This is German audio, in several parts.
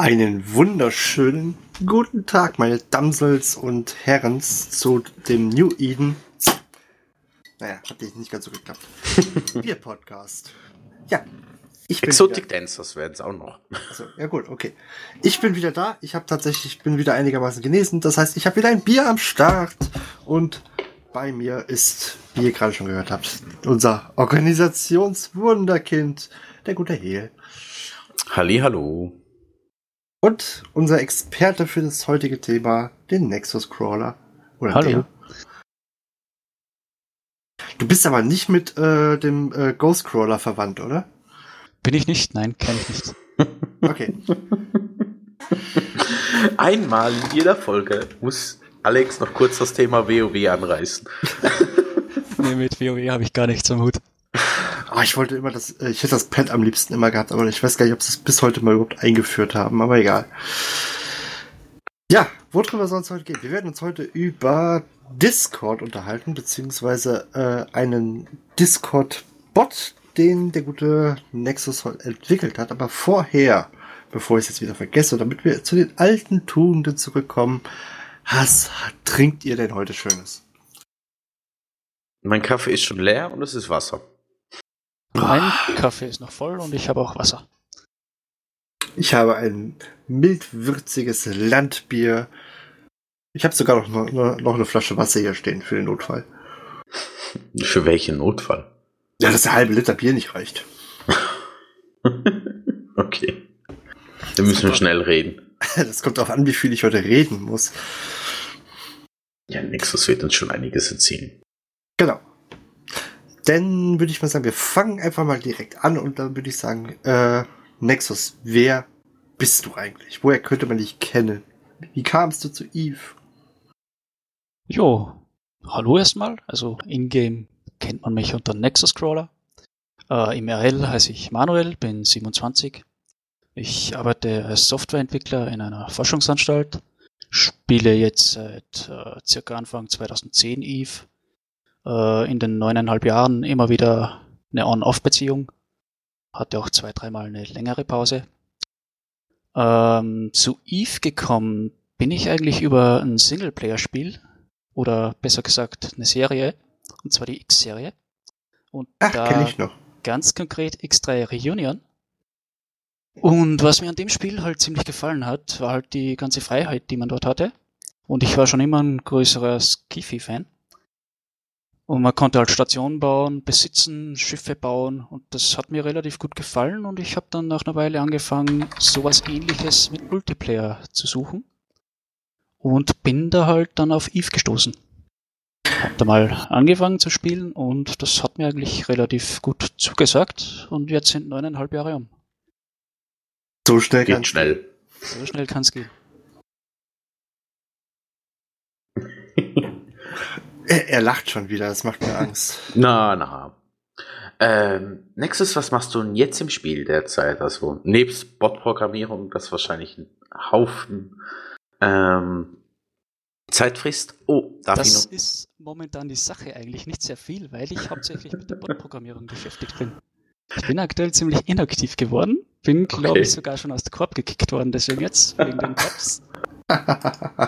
Einen wunderschönen guten Tag, meine Damsels und Herrens, zu dem New Eden. Naja, hat nicht ganz so geklappt. Bier Podcast. Ja. Ich bin Exotic wieder, Dancers werden es auch noch. Also, ja gut, okay. Ich bin wieder da. Ich habe tatsächlich, bin wieder einigermaßen genesen. Das heißt, ich habe wieder ein Bier am Start. Und bei mir ist, wie ihr gerade schon gehört habt, unser Organisationswunderkind, der gute Hehl. Halli, hallo. Und unser Experte für das heutige Thema, den Nexus Crawler. Oder Hallo. Der. Du bist aber nicht mit äh, dem äh, Ghost Crawler verwandt, oder? Bin ich nicht? Nein, kenne ich nicht. Okay. Einmal in jeder Folge muss Alex noch kurz das Thema WoW anreißen. nee, mit WoW habe ich gar nichts am Hut. Oh, ich wollte immer das, äh, ich hätte das Pad am liebsten immer gehabt, aber ich weiß gar nicht, ob sie es bis heute mal überhaupt eingeführt haben, aber egal. Ja, worüber soll es heute gehen? Wir werden uns heute über Discord unterhalten, beziehungsweise äh, einen Discord-Bot, den der gute Nexus entwickelt hat. Aber vorher, bevor ich es jetzt wieder vergesse, damit wir zu den alten Tugenden zurückkommen, was trinkt ihr denn heute Schönes? Mein Kaffee ist schon leer und es ist Wasser. Mein Kaffee ist noch voll und ich habe auch Wasser. Ich habe ein mildwürziges Landbier. Ich habe sogar noch, noch eine Flasche Wasser hier stehen für den Notfall. Für welchen Notfall? Ja, dass der halbe Liter Bier nicht reicht. okay. Dann müssen wir schnell reden. Das kommt darauf an, wie viel ich heute reden muss. Ja, Nexus wird uns schon einiges erzählen. Genau. Dann würde ich mal sagen, wir fangen einfach mal direkt an und dann würde ich sagen, äh, Nexus, wer bist du eigentlich? Woher könnte man dich kennen? Wie kamst du zu Eve? Jo, hallo erstmal. Also in-game kennt man mich unter Nexus Crawler. Äh, Im RL heiße ich Manuel, bin 27. Ich arbeite als Softwareentwickler in einer Forschungsanstalt, spiele jetzt seit äh, circa Anfang 2010 Eve äh, in den neuneinhalb Jahren immer wieder eine On-Off-Beziehung. Hatte auch zwei, dreimal eine längere Pause. Ähm, zu Eve gekommen bin ich eigentlich über ein Singleplayer-Spiel oder besser gesagt eine Serie, und zwar die X-Serie. Und Ach, da ich noch. ganz konkret X3 Reunion. Und was mir an dem Spiel halt ziemlich gefallen hat, war halt die ganze Freiheit, die man dort hatte. Und ich war schon immer ein größerer Skiffy-Fan. Und man konnte halt Stationen bauen, besitzen, Schiffe bauen und das hat mir relativ gut gefallen und ich habe dann nach einer Weile angefangen, sowas ähnliches mit Multiplayer zu suchen und bin da halt dann auf Eve gestoßen. Hab da mal angefangen zu spielen und das hat mir eigentlich relativ gut zugesagt und jetzt sind neuneinhalb Jahre um. So schnell Geht schnell. So schnell kann es gehen. Er, er, lacht schon wieder, das macht mir Angst. na, na. Ähm, Nexus, was machst du denn jetzt im Spiel derzeit? Also nebst Bot-Programmierung, das wahrscheinlich ein Haufen ähm, Zeit frisst. Oh, darf das ich noch? Das ist momentan die Sache eigentlich nicht sehr viel, weil ich hauptsächlich mit der Bot-Programmierung beschäftigt bin. Ich bin aktuell ziemlich inaktiv geworden, bin, glaube okay. ich, sogar schon aus der Korb gekickt worden, deswegen jetzt, wegen den Bots.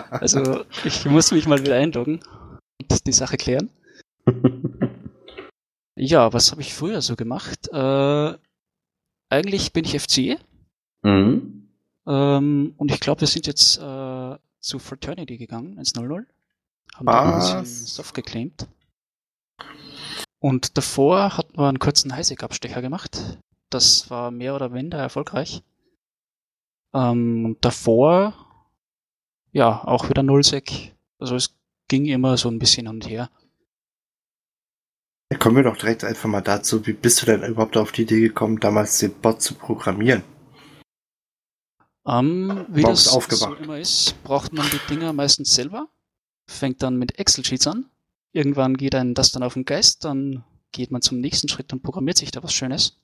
Also, ich muss mich mal wieder einloggen die Sache klären. ja, was habe ich früher so gemacht? Äh, eigentlich bin ich FC. Mhm. Ähm, und ich glaube, wir sind jetzt äh, zu Fraternity gegangen, ins 00. Haben da ein bisschen Soft geclaimed. Und davor hatten wir einen kurzen Highsec-Abstecher gemacht. Das war mehr oder weniger erfolgreich. Ähm, und davor, ja, auch wieder Nullsec. Also es ging immer so ein bisschen hin und her. Ja, kommen wir doch direkt einfach mal dazu, wie bist du denn überhaupt auf die Idee gekommen, damals den Bot zu programmieren? Ähm, wie Morgens das aufgewacht. so immer ist, braucht man die Dinger meistens selber. Fängt dann mit Excel-Sheets an. Irgendwann geht einem das dann auf den Geist, dann geht man zum nächsten Schritt und programmiert sich da was Schönes.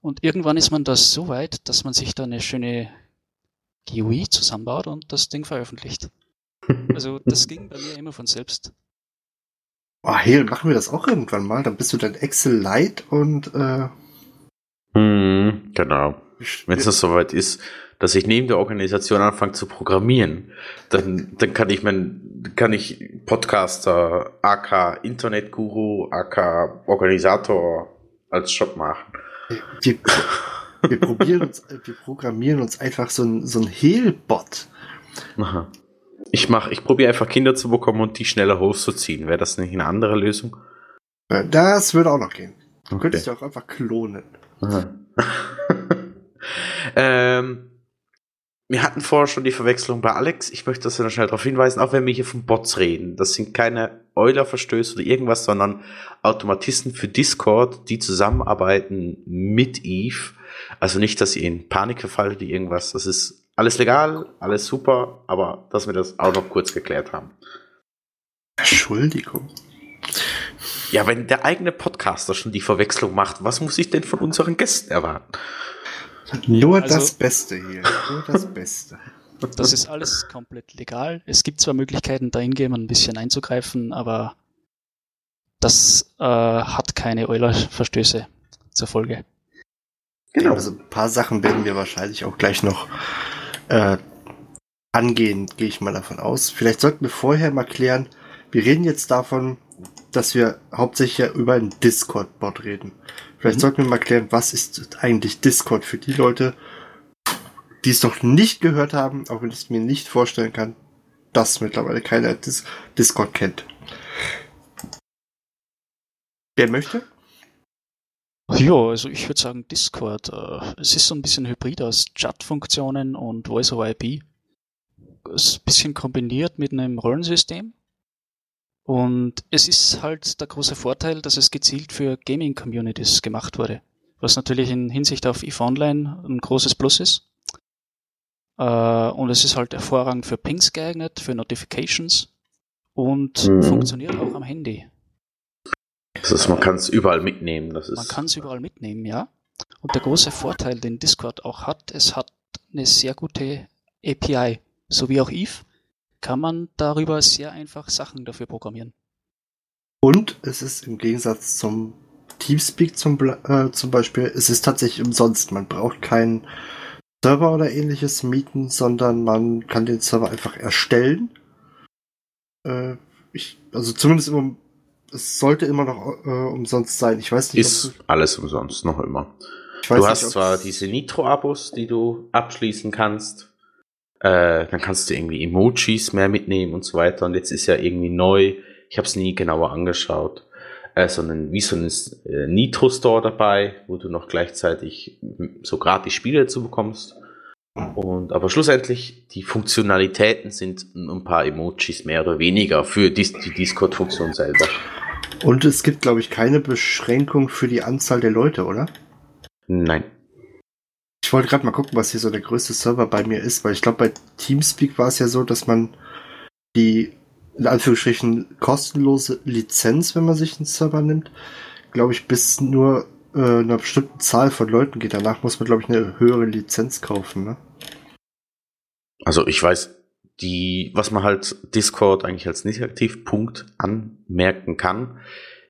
Und irgendwann ist man da so weit, dass man sich da eine schöne GUI zusammenbaut und das Ding veröffentlicht. Also das ging bei mir immer von selbst. Oh, hey, machen wir das auch irgendwann mal. Dann bist du dann Excel Lite und äh, Hm, genau. Wenn es soweit ist, dass ich neben der Organisation anfange zu programmieren, dann, dann kann ich mein, kann ich Podcaster, AK Internetguru, AK Organisator als Job machen. wir, wir probieren uns, wir programmieren uns einfach so ein, so ein Hehl-Bot. Ich mach, ich probiere einfach Kinder zu bekommen und die schneller hochzuziehen. Wäre das nicht eine andere Lösung? Äh, Das würde auch noch gehen. Du Okay. könntest ja auch einfach klonen. Ähm, wir hatten vorher schon die Verwechslung bei Alex. Ich möchte das noch schnell darauf hinweisen, auch wenn wir hier von Bots reden. Das sind keine Euler-Verstöße oder irgendwas, sondern Automatisten für Discord, die zusammenarbeiten mit Eve. Also nicht, dass ihr in Panik verfallt oder irgendwas. Das ist alles legal, alles super, aber dass wir das auch noch kurz geklärt haben. Entschuldigung. Ja, wenn der eigene Podcaster schon die Verwechslung macht, was muss ich denn von unseren Gästen erwarten? Nur Also- das Beste hier. Nur das Beste. Das ist alles komplett legal. Es gibt zwar Möglichkeiten, da hingehen und ein bisschen einzugreifen, aber das äh, hat keine Euler-Verstöße zur Folge. Genau. Also ein paar Sachen werden wir wahrscheinlich auch gleich noch äh, angehen, gehe ich mal davon aus. Vielleicht sollten wir vorher mal klären, wir reden jetzt davon, dass wir hauptsächlich ja über einen Discord-Bot reden. Vielleicht Mhm. sollten wir mal klären, was ist eigentlich Discord für die Leute, die es noch nicht gehört haben, auch wenn ich es mir nicht vorstellen kann, dass mittlerweile keiner Dis Discord kennt. Wer möchte? Ja, also ich würde sagen Discord. Äh, es ist so ein bisschen hybrid aus Chat-Funktionen und Voice-over-IP. Es ist ein bisschen kombiniert mit einem Rollensystem. Und es ist halt der große Vorteil, dass es gezielt für Gaming-Communities gemacht wurde. Was natürlich in Hinsicht auf EVE Online ein großes Plus ist. Äh, und es ist halt hervorragend für Pings geeignet, für Notifications und Mhm. funktioniert auch am Handy. Das ist, man kann es überall mitnehmen. Das ist, Man kann es überall mitnehmen, ja. Und der große Vorteil, den Discord auch hat, es hat eine sehr gute API, so wie auch Eve, kann man darüber sehr einfach Sachen dafür programmieren. Und es ist im Gegensatz zum Teamspeak zum, äh, zum Beispiel, es ist tatsächlich umsonst. Man braucht keinen Server oder ähnliches mieten, sondern man kann den Server einfach erstellen. Äh, ich, also zumindest immer, es sollte immer noch äh, umsonst sein. Ich weiß nicht, ist alles umsonst, noch immer. Du nicht, hast zwar es- diese Nitro-Abos, die du abschließen kannst. Äh, dann kannst du irgendwie Emojis mehr mitnehmen und so weiter. Und jetzt ist ja irgendwie neu, ich habe es nie genauer angeschaut, äh, sondern wie so ein äh, Nitro-Store dabei, wo du noch gleichzeitig so gratis Spiele dazu bekommst. Und aber schlussendlich, die Funktionalitäten sind ein paar Emojis mehr oder weniger für dis die Discord-Funktion selber. Und es gibt, glaube ich, keine Beschränkung für die Anzahl der Leute, oder? Nein. Ich wollte gerade mal gucken, was hier so der größte Server bei mir ist, weil ich glaube, bei Teamspeak war es ja so, dass man die in Anführungsstrichen kostenlose Lizenz, wenn man sich einen Server nimmt, glaube ich, bis nur äh, einer bestimmten Zahl von Leuten geht. Danach muss man, glaube ich, eine höhere Lizenz kaufen. Ne? Also ich weiß, die, was man halt Discord eigentlich als Negativpunkt anmerken kann,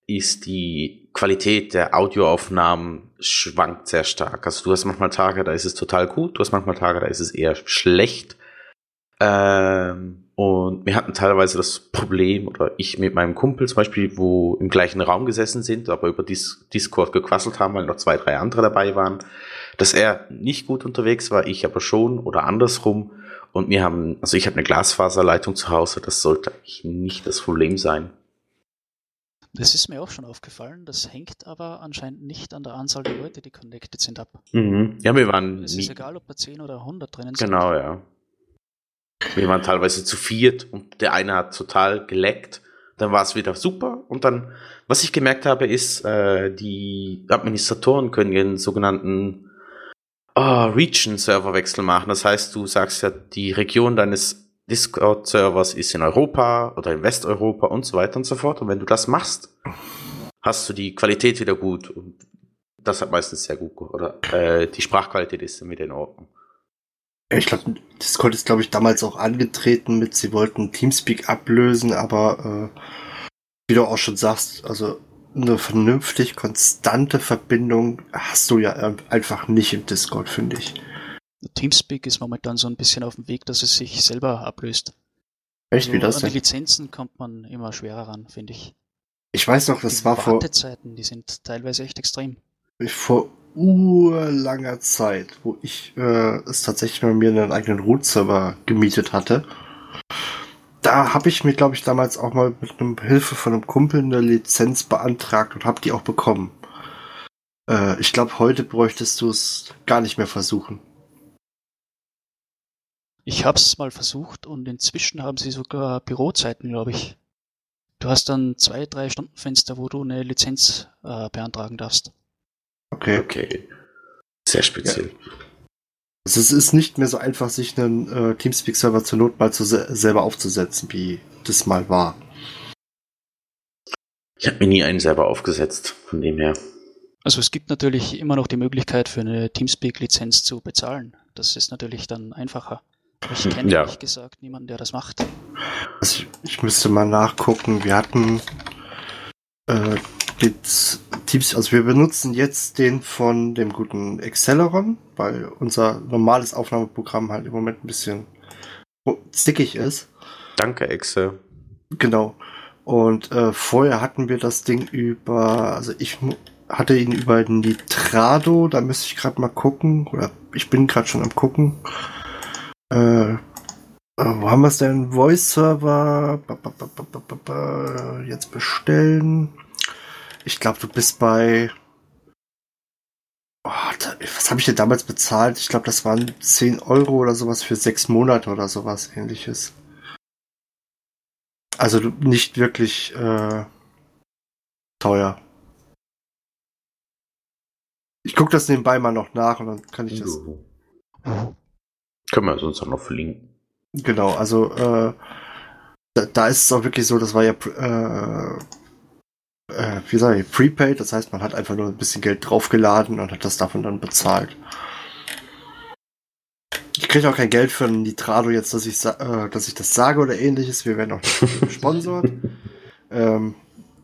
ist die Qualität der Audioaufnahmen schwankt sehr stark. Also du hast manchmal Tage, da ist es total gut, du hast manchmal Tage, da ist es eher schlecht. Ähm, und wir hatten teilweise das Problem, oder ich mit meinem Kumpel zum Beispiel, wo im gleichen Raum gesessen sind, aber über Dis Discord gequasselt haben, weil noch zwei, drei andere dabei waren, dass er nicht gut unterwegs war, ich aber schon oder andersrum. Und wir haben, also ich habe eine Glasfaserleitung zu Hause, das sollte eigentlich nicht das Problem sein. Das ist mir auch schon aufgefallen, das hängt aber anscheinend nicht an der Anzahl der Leute, die connected sind ab. Mhm. Ja, wir waren Es ist egal, ob da 10 oder 100 drinnen sind. genau, ja. Wir waren teilweise zu viert und der eine hat total geleckt. Dann war es wieder super. Und dann, was ich gemerkt habe, ist, äh, die Administratoren können ihren sogenannten oh, Region-Serverwechsel machen. Das heißt, du sagst ja, die Region deines Discord-Servers ist in Europa oder in Westeuropa und so weiter und so fort. Und wenn du das machst, hast du die Qualität wieder gut. Und das hat meistens sehr gut, oder äh, die Sprachqualität ist dann in Ordnung. Ich glaube, Discord ist, glaube ich, damals auch angetreten mit, sie wollten Teamspeak ablösen, aber äh, wie du auch schon sagst, also eine vernünftig konstante Verbindung hast du ja einfach nicht im Discord, finde ich. Teamspeak ist momentan so ein bisschen auf dem Weg, dass es sich selber ablöst. Echt, wie Also das An die Lizenzen kommt man immer schwerer ran, finde ich. Ich weiß noch, das die war vor, Wartezeiten, die sind teilweise echt extrem. vor urlanger Zeit, wo ich äh, es tatsächlich bei mir einen eigenen Root-Server gemietet hatte. Da habe ich mir, glaube ich, damals auch mal mit einem Hilfe von einem Kumpel eine Lizenz beantragt und habe die auch bekommen. Äh, ich glaube, heute bräuchtest du es gar nicht mehr versuchen. Ich habe es mal versucht und inzwischen haben sie sogar Bürozeiten, glaube ich. Du hast dann zwei, drei Stundenfenster, wo du eine Lizenz äh, beantragen darfst. Okay. Okay. Sehr speziell. Also es ist nicht mehr so einfach, sich einen äh, Teamspeak-Server zur Not mal zu se selber aufzusetzen, wie das mal war. Ich habe mir nie einen selber aufgesetzt, von dem her. Also es gibt natürlich immer noch die Möglichkeit für eine Teamspeak-Lizenz zu bezahlen. Das ist natürlich dann einfacher. Ich kenne Ja. ehrlich gesagt niemanden, der das macht. Also ich, ich müsste mal nachgucken. Wir hatten äh, Teams, also wir benutzen jetzt den von dem guten Acceleron, weil unser normales Aufnahmeprogramm halt im Moment ein bisschen zickig ist. Danke, Exe. Genau. Und äh, vorher hatten wir das Ding über, also ich hatte ihn über Nitrado, da müsste ich gerade mal gucken, oder ich bin gerade schon am gucken. Äh, äh, wo haben wir es denn? Ba, ba, ba, jetzt bestellen. Ich glaube, du bist bei. Oh, da, was habe ich denn damals bezahlt? Ich glaube, das waren 10 Euro oder sowas für sechs Monate oder sowas ähnliches. Also nicht wirklich äh, teuer. Ich gucke das nebenbei mal noch nach und dann kann ich das. Können wir sonst auch noch verlinken. Genau, also äh, da, da ist es auch wirklich so, das war ja äh, äh, wie sage ich, prepaid, das heißt, man hat einfach nur ein bisschen Geld draufgeladen und hat das davon dann bezahlt. Ich kriege auch kein Geld für ein Nitrado jetzt, dass ich, äh, dass ich das sage oder ähnliches. Wir werden auch nicht gesponsert. ähm,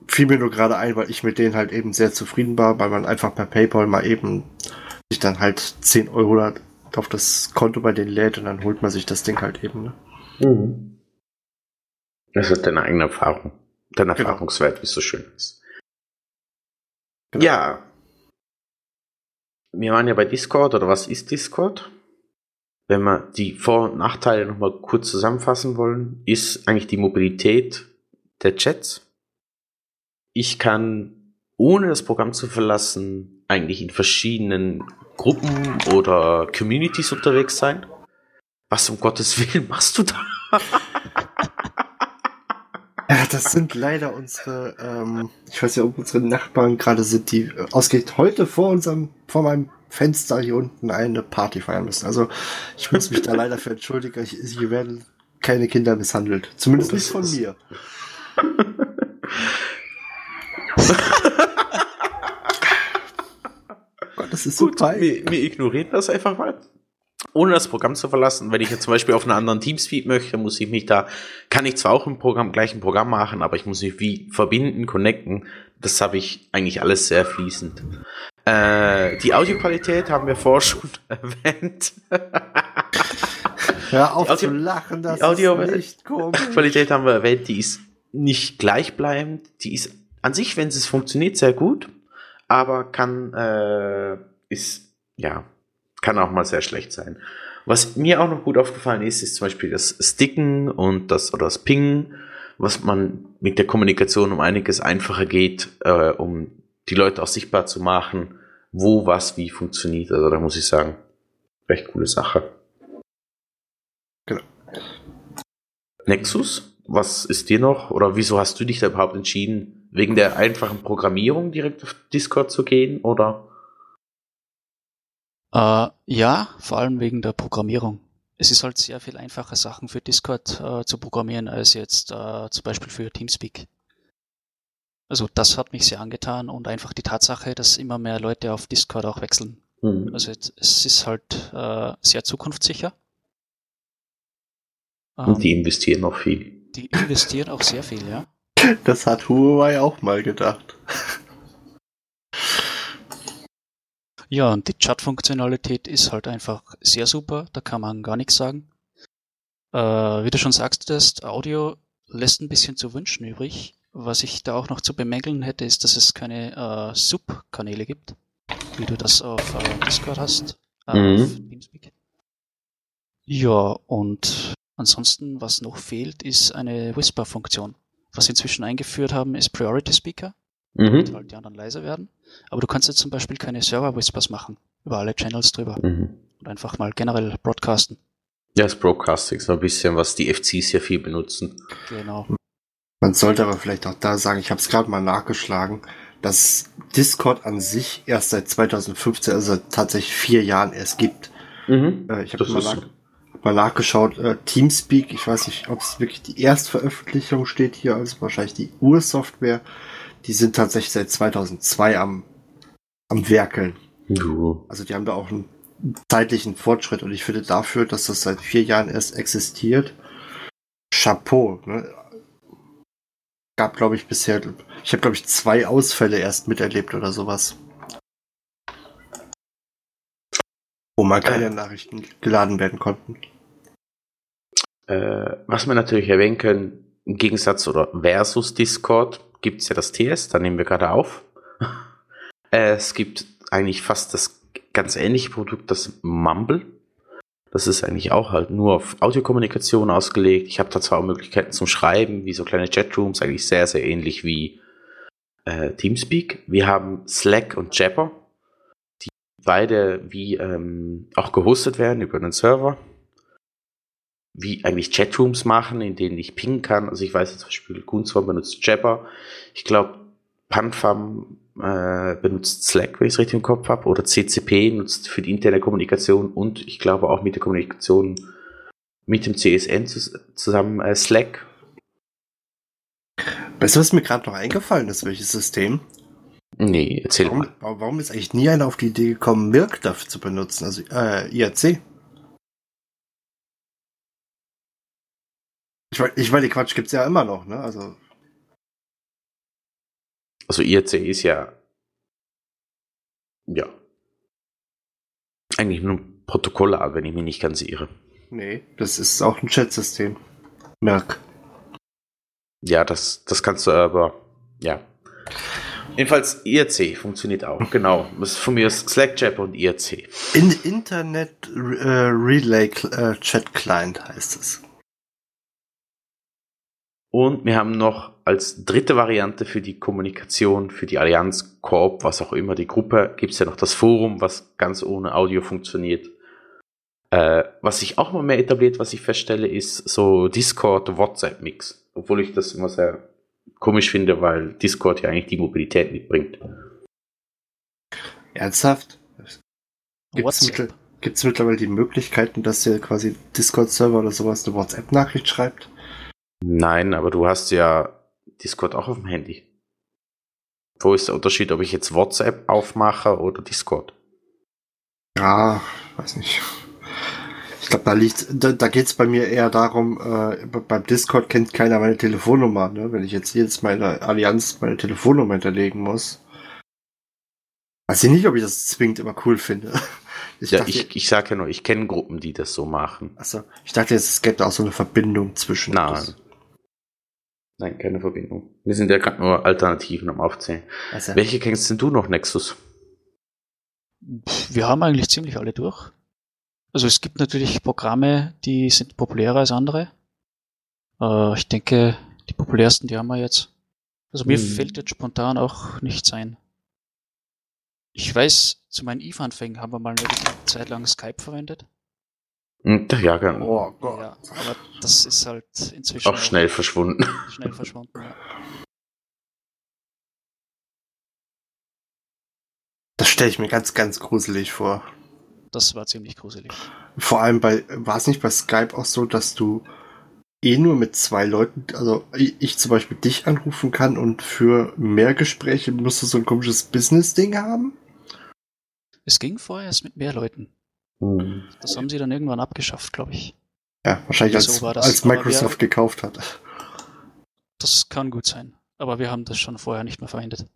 fiel mir nur gerade ein, weil ich mit denen halt eben sehr zufrieden war, weil man einfach per PayPal mal eben sich dann halt 10 Euro da auf das Konto bei denen lädt und dann holt man sich das Ding halt eben. Ne? Mhm. Das ist deine eigene Erfahrung. Dein Genau. Erfahrungswert, wie es so schön ist. Genau. Ja. Wir waren ja bei Discord, oder was ist Discord? Wenn wir die Vor- und Nachteile nochmal kurz zusammenfassen wollen, ist eigentlich die Mobilität der Chats. Ich kann, ohne das Programm zu verlassen, eigentlich in verschiedenen Gruppen oder Communities unterwegs sein. Was um Gottes Willen machst du da? Ja, das sind leider unsere, ähm, ich weiß ja, ob unsere Nachbarn gerade sind, die äh, ausgerechnet heute vor unserem, vor meinem Fenster hier unten eine Party feiern müssen. Also ich muss mich da leider für entschuldigen. Ich, hier werden keine Kinder misshandelt. Zumindest nicht von mir. Das ist so Gut, peinlich. wir, wir ignorieren das einfach mal. Ohne das Programm zu verlassen, wenn ich jetzt zum Beispiel auf einen anderen Teamspeed möchte, muss ich mich da, kann ich zwar auch im Programm, gleich ein Programm machen, aber ich muss mich wie verbinden, connecten. Das habe ich eigentlich alles sehr fließend. Äh, die Audioqualität haben wir vorher schon erwähnt. Hör auf Audio- zu lachen, das die Audio- ist nicht komisch. Qualität haben wir erwähnt, die ist nicht gleichbleibend. Die ist an sich, wenn es funktioniert, sehr gut, aber kann, äh, ist, ja, kann auch mal sehr schlecht sein. Was mir auch noch gut aufgefallen ist, ist zum Beispiel das Sticken und das, oder das Pingen, was man mit der Kommunikation um einiges einfacher geht, äh, um die Leute auch sichtbar zu machen, wo was wie funktioniert. Also da muss ich sagen, recht coole Sache. Genau. Nexus, was ist dir noch oder wieso hast du dich da überhaupt entschieden, wegen der einfachen Programmierung direkt auf Discord zu gehen oder? Äh, ja, vor allem wegen der Programmierung. Es ist halt sehr viel einfacher, Sachen für Discord äh, zu programmieren, als jetzt äh, zum Beispiel für Teamspeak. Also das hat mich sehr angetan und einfach die Tatsache, dass immer mehr Leute auf Discord auch wechseln. Mhm. Also es ist halt äh, sehr zukunftssicher. Und die Ähm, investieren noch viel. die investieren auch sehr viel, ja. Das hat Huawei auch mal gedacht. Ja, und die Chat-Funktionalität ist halt einfach sehr super, da kann man gar nichts sagen. Äh, wie du schon sagst, das Audio lässt ein bisschen zu wünschen übrig. Was ich da auch noch zu bemängeln hätte, ist, dass es keine äh, Sub-Kanäle gibt, wie du das auf äh, Discord hast, Mhm. auf Teamspeak. Ja, und ansonsten, was noch fehlt, ist eine Whisper-Funktion. Was sie inzwischen eingeführt haben, ist Priority Speaker damit Mhm. halt die anderen leiser werden. Aber du kannst jetzt zum Beispiel keine Server-Whispers machen über alle Channels drüber Mhm. und einfach mal generell broadcasten. Ja, das Broadcasting so ein bisschen, was die FCs ja viel benutzen. Genau. Man sollte aber vielleicht auch da sagen, ich habe es gerade mal nachgeschlagen, dass Discord an sich erst seit 2015, also tatsächlich vier Jahren erst gibt. Mhm. Äh, ich habe mal, ist nach, so. hab mal nachgeschaut, äh, Teamspeak, ich weiß nicht, ob es wirklich die Erstveröffentlichung steht hier, also wahrscheinlich die Ursoftware, die sind tatsächlich seit 2002 am, am Werkeln. Jo. Also die haben da auch einen zeitlichen Fortschritt und ich finde dafür, dass das seit vier Jahren erst existiert, Chapeau. Ne? Gab, glaube ich, bisher, ich habe, glaube ich, zwei Ausfälle erst miterlebt oder sowas. Wo mal keine Nachrichten geladen werden konnten. Äh, was wir natürlich erwähnen können, im Gegensatz oder versus Discord gibt es ja das TS, da nehmen wir gerade auf. äh, es gibt eigentlich fast das ganz ähnliche Produkt, das Mumble. Das ist eigentlich auch halt nur auf Audiokommunikation ausgelegt. Ich habe da zwar Möglichkeiten zum Schreiben, wie so kleine Chatrooms, eigentlich sehr, sehr ähnlich wie äh, Teamspeak. Wir haben Slack und Jabber, die beide wie ähm, auch gehostet werden über einen Server wie eigentlich Chatrooms machen, in denen ich pingen kann. Also ich weiß jetzt zum Beispiel, Gunzor benutzt Jabber. Ich glaube, Panfam äh, benutzt Slack, wenn ich es richtig im Kopf habe. Oder CCP nutzt für die interne Kommunikation und ich glaube auch mit der Kommunikation mit dem CSN zus zusammen äh, Slack. Weißt du, was mir gerade noch eingefallen ist, welches System? Nee, erzähl Warum, mal. warum ist eigentlich nie einer auf die Idee gekommen, Mirk dafür zu benutzen? Also äh, IRC. Ich meine, ich mein, die Quatsch gibt's ja immer noch, ne? Also Also IRC ist ja ja eigentlich nur ein Protokollar, wenn ich mich nicht ganz irre. Nee, das ist auch ein Chatsystem. Merk. Ja, das, das kannst du aber, ja. Jedenfalls IRC funktioniert auch, genau. Das ist von mir ist Slack, Jabber und IRC. In Internet äh, Relay äh, Chat Client heißt es. Und wir haben noch als dritte Variante für die Kommunikation, für die Allianz, Koop, was auch immer, die Gruppe, gibt es ja noch das Forum, was ganz ohne Audio funktioniert. Äh, was sich auch mal mehr etabliert, was ich feststelle, ist so Discord-WhatsApp-Mix. Obwohl ich das immer sehr komisch finde, weil Discord ja eigentlich die Mobilität mitbringt. Ernsthaft? Gibt's, WhatsApp. mittel, gibt's mittlerweile die Möglichkeiten, dass ihr quasi Discord-Server oder sowas eine WhatsApp-Nachricht schreibt? Nein, aber du hast ja Discord auch auf dem Handy. Wo ist der Unterschied, ob ich jetzt WhatsApp aufmache oder Discord? Ja, weiß nicht. Ich glaube, da liegt, da, da geht's bei mir eher darum, äh, be- beim Discord kennt keiner meine Telefonnummer, ne? Wenn ich jetzt jedes Mal in der Allianz meine Telefonnummer hinterlegen muss. Weiß ich nicht, ob ich das zwingend immer cool finde. Ich ja, dachte, ich, ich sage ja nur, ich kenne Gruppen, die das so machen. achso, ich dachte jetzt, es gäbe auch so eine Verbindung zwischen. Nein. Das- Nein, keine Verbindung. Wir sind ja gerade nur Alternativen am Aufzählen. Also, Welche kennst denn du noch, Nexus? Wir haben eigentlich ziemlich alle durch. Also es gibt natürlich Programme, die sind populärer als andere. Äh, ich denke, die populärsten, die haben wir jetzt. Also mir Hm. fällt jetzt spontan auch nichts ein. Ich weiß, zu meinen Eve-Anfängen haben wir mal eine Zeit lang Skype verwendet. Hm, Ja, genau. oh Gott. Ja, aber das ist halt inzwischen Auch schnell verschwunden. schnell verschwunden. Ja. Das stelle ich mir ganz, ganz gruselig vor. das war ziemlich gruselig. Vor allem bei, war es nicht bei Skype auch so, dass du eh nur mit zwei Leuten, also ich zum Beispiel dich anrufen kann und für mehr Gespräche musst du so ein komisches Business-Ding haben? Es ging vorerst mit mehr Leuten. Hm. Das haben sie dann irgendwann abgeschafft, glaube ich. Ja, wahrscheinlich als, So war das. als Microsoft wir- gekauft hat. Das kann gut sein. Aber wir haben das schon vorher nicht mehr verwendet.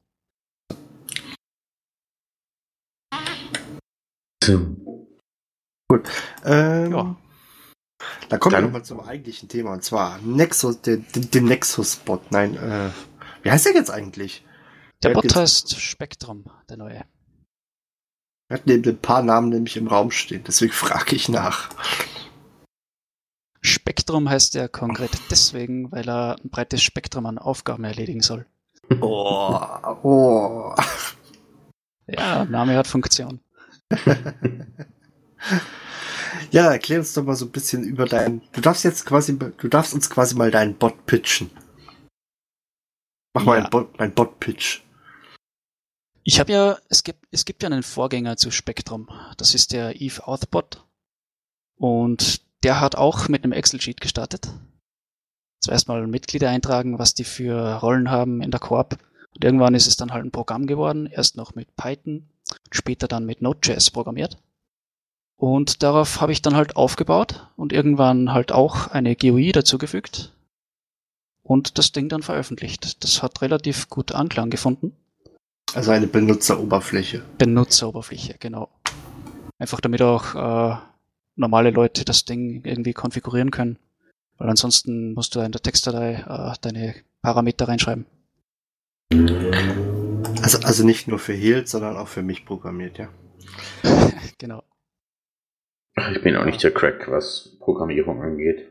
Ähm, Ja. Dann kommen wir Dann- nochmal zum eigentlichen Thema und zwar Nexus, den, den, den Nexus-Bot. Nein, äh, wie heißt der jetzt eigentlich? Der Bot heißt Spektrum, der neue. Wir hatten eben ein paar Namen nämlich im Raum stehen, deswegen frage ich nach. Spektrum heißt er konkret deswegen, weil er ein breites Spektrum an Aufgaben erledigen soll. Oh, oh. Ja, Name hat Funktion. Ja, erklär uns doch mal so ein bisschen über deinen. Du darfst jetzt quasi, du darfst uns quasi mal deinen Bot pitchen. Mach mal Ja. einen Bot, einen Bot-Pitch. Ich habe ja, es gibt, es gibt ja einen Vorgänger zu Spektrum. Das ist der Eve Authbot. Und der hat auch mit einem Excel-Sheet gestartet. Zuerst mal Mitglieder eintragen, was die für Rollen haben in der Koop. Und irgendwann ist es dann halt ein Programm geworden. Erst noch mit Python, später dann mit Node.js programmiert. Und darauf habe ich dann halt aufgebaut und irgendwann halt auch eine GUI dazugefügt und das Ding dann veröffentlicht. Das hat relativ gut Anklang gefunden. Also eine Benutzeroberfläche. Benutzeroberfläche, genau. Einfach damit auch äh, normale Leute das Ding irgendwie konfigurieren können. Weil ansonsten musst du in der Textdatei äh, deine Parameter reinschreiben. Also, also nicht nur für Heal, sondern auch für mich programmiert, ja. genau. Ach, Ich bin auch nicht der Crack, was Programmierung angeht.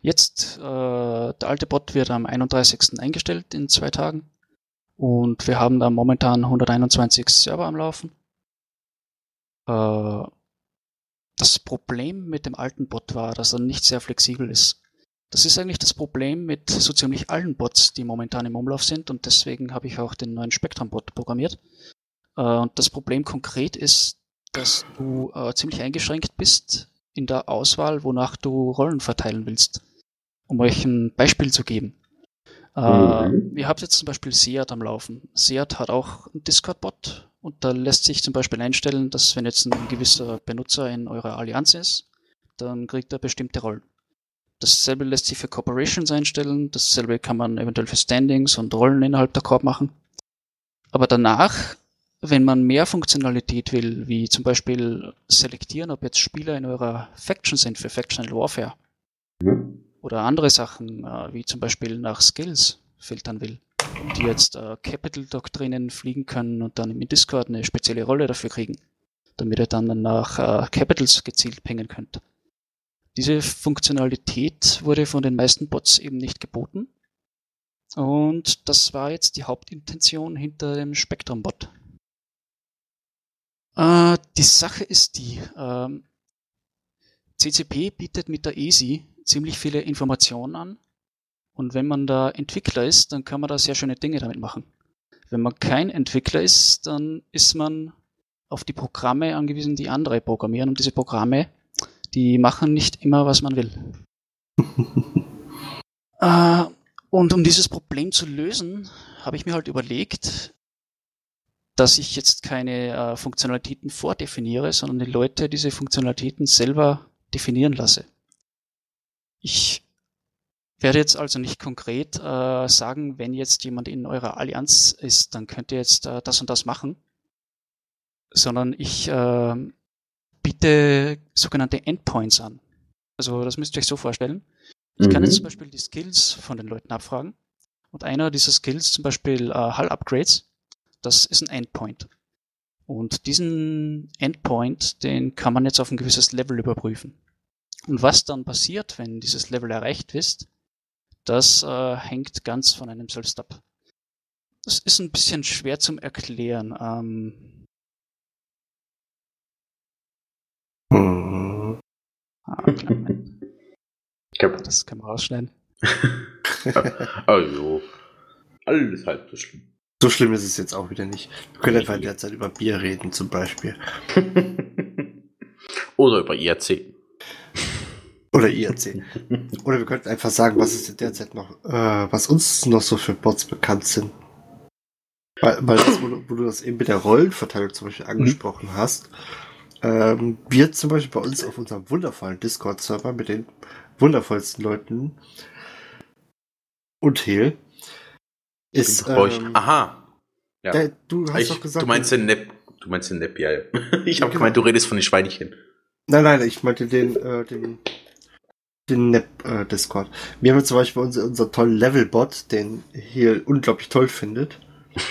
Jetzt, äh, der alte Bot wird am 31. eingestellt in zwei Tagen. Und wir haben da momentan 121 Server am Laufen. Äh, das Problem mit dem alten Bot war, dass er nicht sehr flexibel ist. Das ist eigentlich das Problem mit so ziemlich allen Bots, die momentan im Umlauf sind. Und deswegen habe ich auch den neuen Spectrum-Bot programmiert. Äh, und das Problem konkret ist, dass du äh, ziemlich eingeschränkt bist in der Auswahl, wonach du Rollen verteilen willst. Um euch ein Beispiel zu geben. Äh, Mhm. Ihr habt jetzt zum Beispiel Seat am Laufen. Seat hat auch einen Discord-Bot und da lässt sich zum Beispiel einstellen, dass wenn jetzt ein gewisser Benutzer in eurer Allianz ist, dann kriegt er bestimmte Rollen. Dasselbe lässt sich für Corporations einstellen, dasselbe kann man eventuell für Standings und Rollen innerhalb der Corp machen. Aber danach, wenn man mehr Funktionalität will, wie zum Beispiel selektieren, ob jetzt Spieler in eurer Faction sind für Factional Warfare, Mhm. Oder andere Sachen, äh, wie zum Beispiel nach Skills filtern will, die jetzt äh, Capital-Doktrinen fliegen können und dann im Discord eine spezielle Rolle dafür kriegen, damit ihr dann nach äh, Capitals gezielt pingen könnt. Diese Funktionalität wurde von den meisten Bots eben nicht geboten. Und das war jetzt die Hauptintention hinter dem Spectrum-Bot. Äh, die Sache ist die, ähm, CCP bietet mit der ESI ziemlich viele Informationen an. Und wenn man da Entwickler ist, dann kann man da sehr schöne Dinge damit machen. Wenn man kein Entwickler ist, dann ist man auf die Programme angewiesen, die andere programmieren. Und diese Programme, die machen nicht immer, was man will. äh, und um dieses Problem zu lösen, habe ich mir halt überlegt, dass ich jetzt keine äh, Funktionalitäten vordefiniere, sondern die Leute diese Funktionalitäten selber definieren lasse. Ich werde jetzt also nicht konkret äh, sagen, wenn jetzt jemand in eurer Allianz ist, dann könnt ihr jetzt äh, das und das machen, sondern ich äh, biete sogenannte Endpoints an. Also das müsst ihr euch so vorstellen. Ich kann jetzt zum Mhm. Beispiel die Skills von den Leuten abfragen und einer dieser Skills, zum Beispiel äh, Hull-Upgrades, das ist ein Endpoint. Und diesen Endpoint, den kann man jetzt auf ein gewisses Level überprüfen. Und was dann passiert, wenn dieses Level erreicht ist, das äh, hängt ganz von einem selbst ab. Das ist ein bisschen schwer zum Erklären. Ähm, Hm. ah, Ich glaub, das kann man rausschneiden. also, alles halb so schlimm. So schlimm ist es jetzt auch wieder nicht. Wir können einfach derzeit über Bier reden, zum Beispiel. Oder über IRC. Oder IRC. Oder wir könnten einfach sagen, was ist derzeit noch, äh, was uns noch so für Bots bekannt sind. Weil, weil das, wo, du, wo du das eben mit der Rollenverteilung zum Beispiel angesprochen mhm. hast, ähm, wir zum Beispiel bei uns auf unserem wundervollen Discord-Server mit den wundervollsten Leuten und Hehl ist. Ähm, Aha. Ja. Der, du hast ich, doch gesagt. Du meinst den Nep, du meinst den Nep, ja. ja. Ich habe genau. gemeint, du redest von den Schweinchen. Nein, nein, ich meinte den, äh, den, den Nep äh, Discord. Wir haben zum Beispiel unser, unser tollen Levelbot, den hier unglaublich toll findet.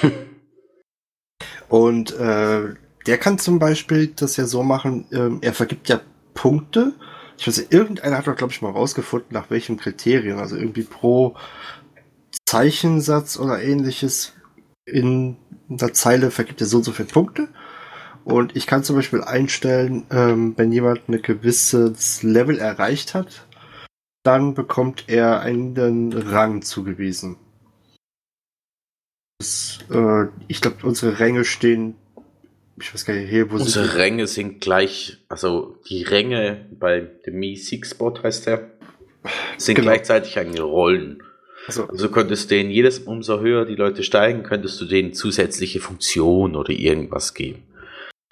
und äh, der kann zum Beispiel das ja so machen, ähm, er vergibt ja Punkte. Ich weiß nicht, irgendeiner hat doch, glaube ich, mal rausgefunden, nach welchen Kriterien. Also irgendwie pro Zeichensatz oder ähnliches in der Zeile vergibt er so und so viele Punkte. Und ich kann zum Beispiel einstellen, ähm, wenn jemand ein gewisses Level erreicht hat, dann bekommt er einen Rang zugewiesen. Das, äh, ich glaube, unsere Ränge stehen. Ich weiß gar nicht, hier, wo Unsere sind Ränge sind gleich, also die Ränge bei dem Mi Six Spot heißt der, sind genau. gleichzeitig eigentlich Rollen. Also, also könntest du denen jedes, umso höher die Leute steigen, könntest du denen zusätzliche Funktionen oder irgendwas geben.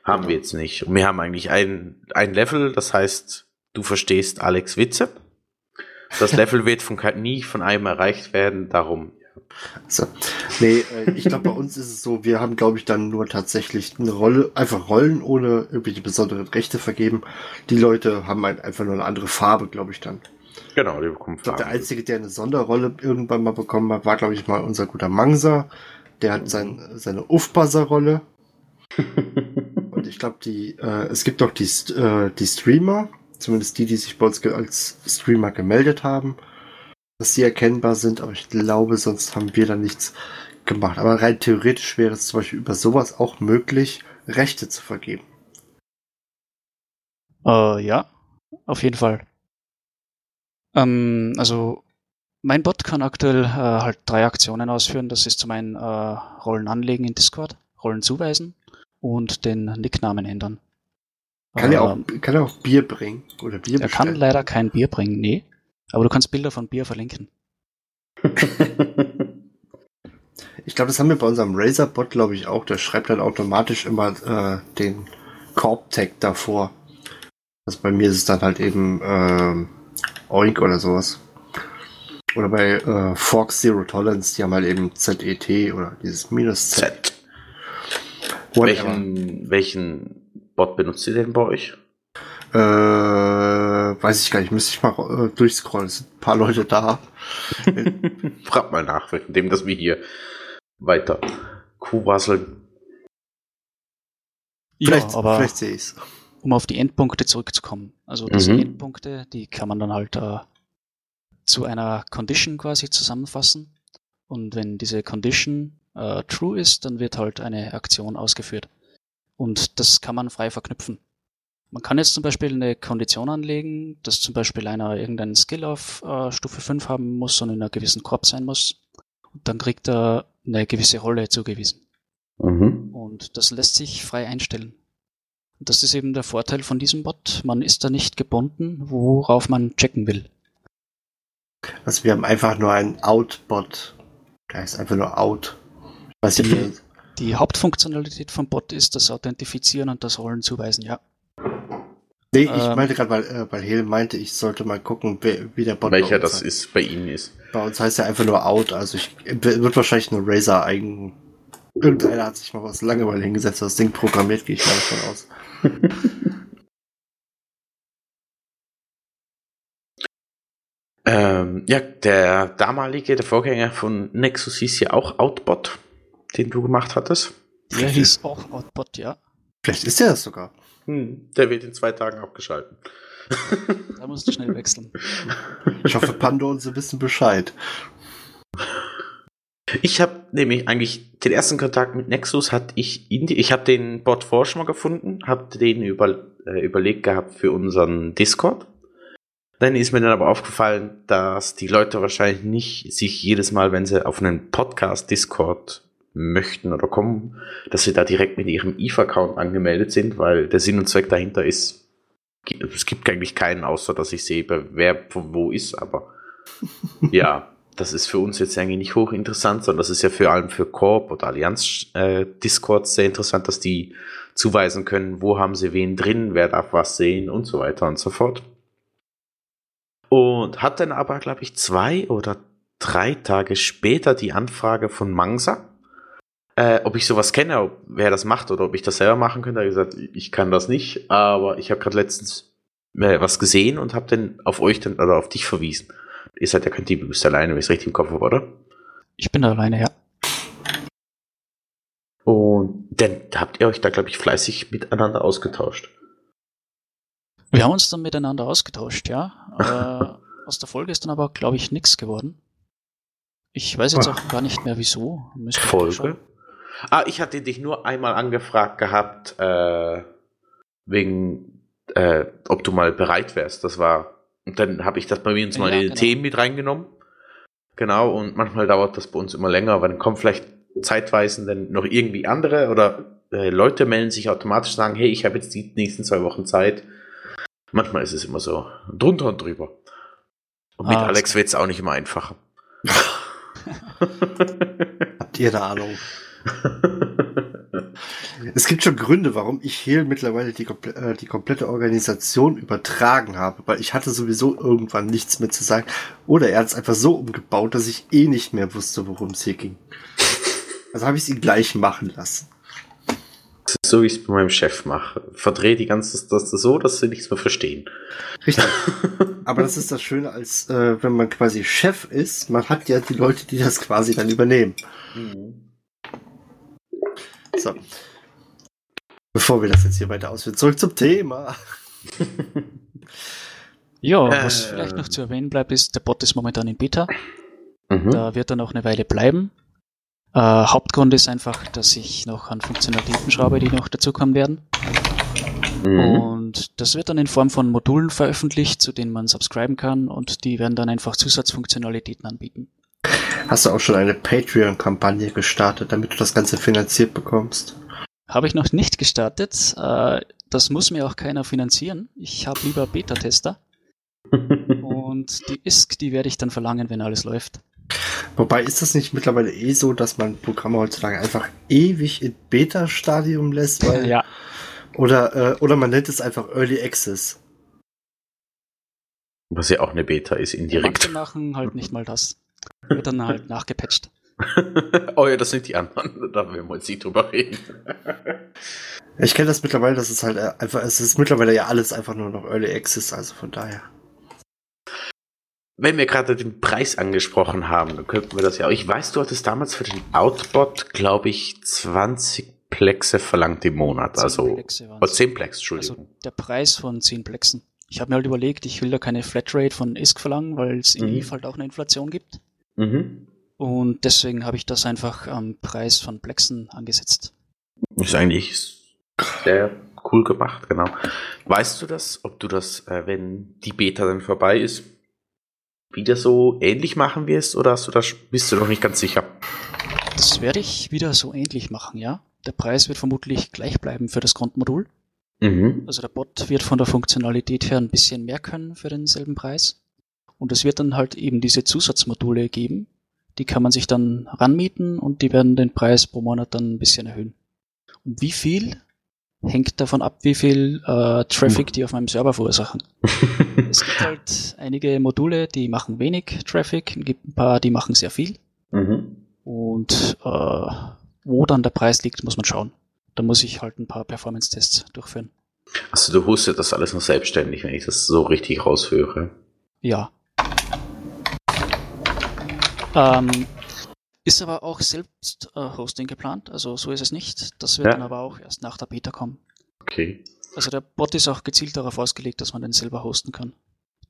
Haben wir jetzt nicht. Und wir haben eigentlich ein, ein Level, das heißt, du verstehst Alex Witze. Das Level wird von, nie von einem erreicht werden, darum. Also, nee, äh, ich glaube, bei uns ist es so, wir haben, glaube ich, dann nur tatsächlich eine Rolle, einfach Rollen ohne irgendwelche besonderen Rechte vergeben. Die Leute haben halt einfach nur eine andere Farbe, glaube ich, dann. Genau, die bekommen Farbe. Der Einzige, der eine Sonderrolle irgendwann mal bekommen hat, war, glaube ich, mal unser guter Mangsa. Der hat sein, seine Ufbuzzer-Rolle. Und ich glaube, die, äh, es gibt auch die, äh, die Streamer, zumindest die, die sich bei uns als Streamer gemeldet haben, dass sie erkennbar sind, aber ich glaube, sonst haben wir da nichts gemacht. Aber rein theoretisch wäre es zum Beispiel über sowas auch möglich, Rechte zu vergeben. Äh, ja, auf jeden Fall. Ähm, also mein Bot kann aktuell äh, halt drei Aktionen ausführen. Das ist zum einen äh, Rollen anlegen in Discord, Rollen zuweisen und den Nicknamen ändern. Kann er auch, ähm, kann er auch Bier bringen oder Bier Er kann leider kein Bier bringen, nee. Aber du kannst Bilder von Bier verlinken. ich glaube, das haben wir bei unserem Razer-Bot, glaube ich, auch. Der schreibt dann automatisch immer äh, den Korb-Tag davor. Also bei mir ist es dann halt eben äh, Oink oder sowas. Oder bei äh, Fox Zero Tolerance, die haben halt eben ZET oder dieses Minus Z. Z. Welchen, welchen Bot benutzt ihr denn bei euch? Äh, weiß ich gar nicht, müsste ich mal äh, durchscrollen. Es sind ein paar Leute da. Frag mal nach, indem dass wir hier weiter kuhwasseln. Ja, vielleicht, aber vielleicht sehe ich's. Um auf die Endpunkte zurückzukommen. Also diese mhm. Endpunkte, die kann man dann halt äh, zu einer Condition quasi zusammenfassen. Und wenn diese Condition äh, true ist, dann wird halt eine Aktion ausgeführt. Und das kann man frei verknüpfen. Man kann jetzt zum Beispiel eine Kondition anlegen, dass zum Beispiel einer irgendeinen Skill auf äh, Stufe 5 haben muss und in einer gewissen Korb sein muss. Und dann kriegt er eine gewisse Rolle zugewiesen. Mhm. Und das lässt sich frei einstellen. Und das ist eben der Vorteil von diesem Bot. Man ist da nicht gebunden, worauf man checken will. Also wir haben einfach nur einen Out-Bot. Der heißt einfach nur Out. Was die, die Hauptfunktionalität vom Bot ist das Authentifizieren und das Rollen zuweisen, ja. Nee, ich ähm, meinte gerade, weil, äh, weil Hel meinte, ich sollte mal gucken, wie, wie der Bot Welcher das ist, bei Ihnen ist. Bei uns heißt er einfach nur Out, also ich, wird wahrscheinlich eine Razer eigen. Irgendeiner hat sich mal was lange mal hingesetzt, das Ding programmiert, gehe ich mal davon aus. ähm, ja, der damalige, der Vorgänger von Nexus hieß ja auch Outbot den du gemacht hattest? Der hieß auch Outbot, ja. Vielleicht ist er das sogar. Hm, der wird in zwei Tagen abgeschalten. Da musst du schnell wechseln. Ich hoffe, Pando und sie wissen Bescheid. Ich habe nämlich eigentlich den ersten Kontakt mit Nexus hatte ich in die, ich habe den Bot vorher schon mal gefunden, habe den über, äh, überlegt gehabt für unseren Discord. Dann ist mir dann aber aufgefallen, dass die Leute wahrscheinlich nicht sich jedes Mal, wenn sie auf einen Podcast Discord möchten oder kommen, dass sie da direkt mit ihrem EVE-Account angemeldet sind, weil der Sinn und Zweck dahinter ist, es gibt eigentlich keinen, außer dass ich sehe, wer von wo ist, aber ja, das ist für uns jetzt eigentlich nicht hochinteressant, sondern das ist ja vor allem für Corp oder Allianz äh, Discords sehr interessant, dass die zuweisen können, wo haben sie wen drin, wer darf was sehen und so weiter und so fort. Und hat dann aber, glaube ich, zwei oder drei Tage später die Anfrage von Mangsa, äh, ob ich sowas kenne, ob, wer das macht oder ob ich das selber machen könnte. Er hat gesagt, ich kann das nicht, aber ich habe gerade letztens äh, was gesehen und habe dann auf euch dann, oder auf dich verwiesen. Ihr seid ja kein Team, du bist alleine, wenn ich es richtig im Kopf habe, oder? Ich bin alleine, ja. Und dann habt ihr euch da, glaube ich, fleißig miteinander ausgetauscht. Wir haben uns dann miteinander ausgetauscht, ja. äh, aus der Folge ist dann aber, glaube ich, nichts geworden. Ich weiß jetzt auch gar nicht mehr wieso. Müsste Folge? Ah, ich hatte dich nur einmal angefragt gehabt, äh, wegen, äh, ob du mal bereit wärst. Das war, und dann habe ich das bei uns mal ja, in die genau. Themen mit reingenommen. Genau, und manchmal dauert das bei uns immer länger, aber dann kommen vielleicht zeitweise dann noch irgendwie andere oder äh, Leute melden sich automatisch sagen, hey, ich habe jetzt die nächsten zwei Wochen Zeit. Manchmal ist es immer so drunter und drüber. Und mit ah, Alex wird es auch nicht immer einfacher. Habt ihr eine Ahnung? es gibt schon Gründe, warum ich Hehl mittlerweile die, äh, die, komplette Organisation übertragen habe, weil ich hatte sowieso irgendwann nichts mehr zu sagen. Oder er hat es einfach so umgebaut, dass ich eh nicht mehr wusste, worum es hier ging. Also habe ich es ihn gleich machen lassen. Das ist so, wie ich es bei meinem Chef mache. Verdrehe die ganze das so, dass sie nichts mehr verstehen. Richtig. Aber das ist das Schöne, als äh, wenn man quasi Chef ist, man hat ja die Leute, die das quasi dann übernehmen. Mhm. So. Bevor wir das jetzt hier weiter ausführen, zurück zum Thema. ja, was äh, vielleicht noch zu erwähnen bleibt, ist, der Bot ist momentan in Beta. Mhm. Da wird er noch eine Weile bleiben. Äh, Hauptgrund ist einfach, dass ich noch an Funktionalitäten schraube, die noch dazukommen werden. Mhm. Und das wird dann in Form von Modulen veröffentlicht, zu denen man subscriben kann und die werden dann einfach Zusatzfunktionalitäten anbieten. Hast du auch schon eine Patreon-Kampagne gestartet, damit du das Ganze finanziert bekommst? Habe ich noch nicht gestartet. Äh, das muss mir auch keiner finanzieren. Ich habe lieber Beta-Tester. und die ISK, die werde ich dann verlangen, wenn alles läuft. Wobei ist das nicht mittlerweile eh so, dass man Programme heutzutage einfach ewig in Beta-Stadium lässt? Weil, ja. Oder, äh, oder man nennt es einfach Early Access. Was ja auch eine Beta ist, indirekt. Manche machen halt nicht mal das. Wird dann halt nachgepatcht. oh ja, das sind die anderen. Da werden wir jetzt nicht drüber reden. ich kenne das mittlerweile, das ist halt äh, einfach, es ist mittlerweile ja alles einfach nur noch Early Access, also von daher. Wenn wir gerade den Preis angesprochen haben, dann könnten wir das ja. Ich weiß, du hattest damals für den Outbot, glaube ich, 20 Plexe verlangt im Monat. 10 also Plexe oh, 10 Plex, Entschuldigung. Also der Preis von 10 Plexen. Ich habe mir halt überlegt, ich will da keine Flatrate von ISK verlangen, weil es in mhm. EVE halt auch eine Inflation gibt. Mhm. Und deswegen habe ich das einfach am Preis von Plexen angesetzt. Ist eigentlich sehr cool gemacht, genau. Weißt du das, ob du das, äh, wenn die Beta dann vorbei ist, wieder so ähnlich machen wirst oder hast du das, bist du noch nicht ganz sicher? Das werde ich wieder so ähnlich machen, ja. Der Preis wird vermutlich gleich bleiben für das Grundmodul. Mhm. Also der Bot wird von der Funktionalität her ein bisschen mehr können für denselben Preis. Und es wird dann halt eben diese Zusatzmodule geben. Die kann man sich dann ranmieten und die werden den Preis pro Monat dann ein bisschen erhöhen. Und wie viel hängt davon ab, wie viel äh, Traffic die auf meinem Server verursachen. es gibt halt einige Module, die machen wenig Traffic, es gibt ein paar, die machen sehr viel. Mhm. Und äh, wo dann der Preis liegt, muss man schauen. Da muss ich halt ein paar Performance-Tests durchführen. Also du hostet das alles noch selbstständig, wenn ich das so richtig raushöre. Ja. Ähm, ist aber auch selbst äh, Hosting geplant, also so ist es nicht. Das wird ja. dann aber auch erst nach der Beta kommen. Okay. Also der Bot ist auch gezielt darauf ausgelegt, dass man den selber hosten kann.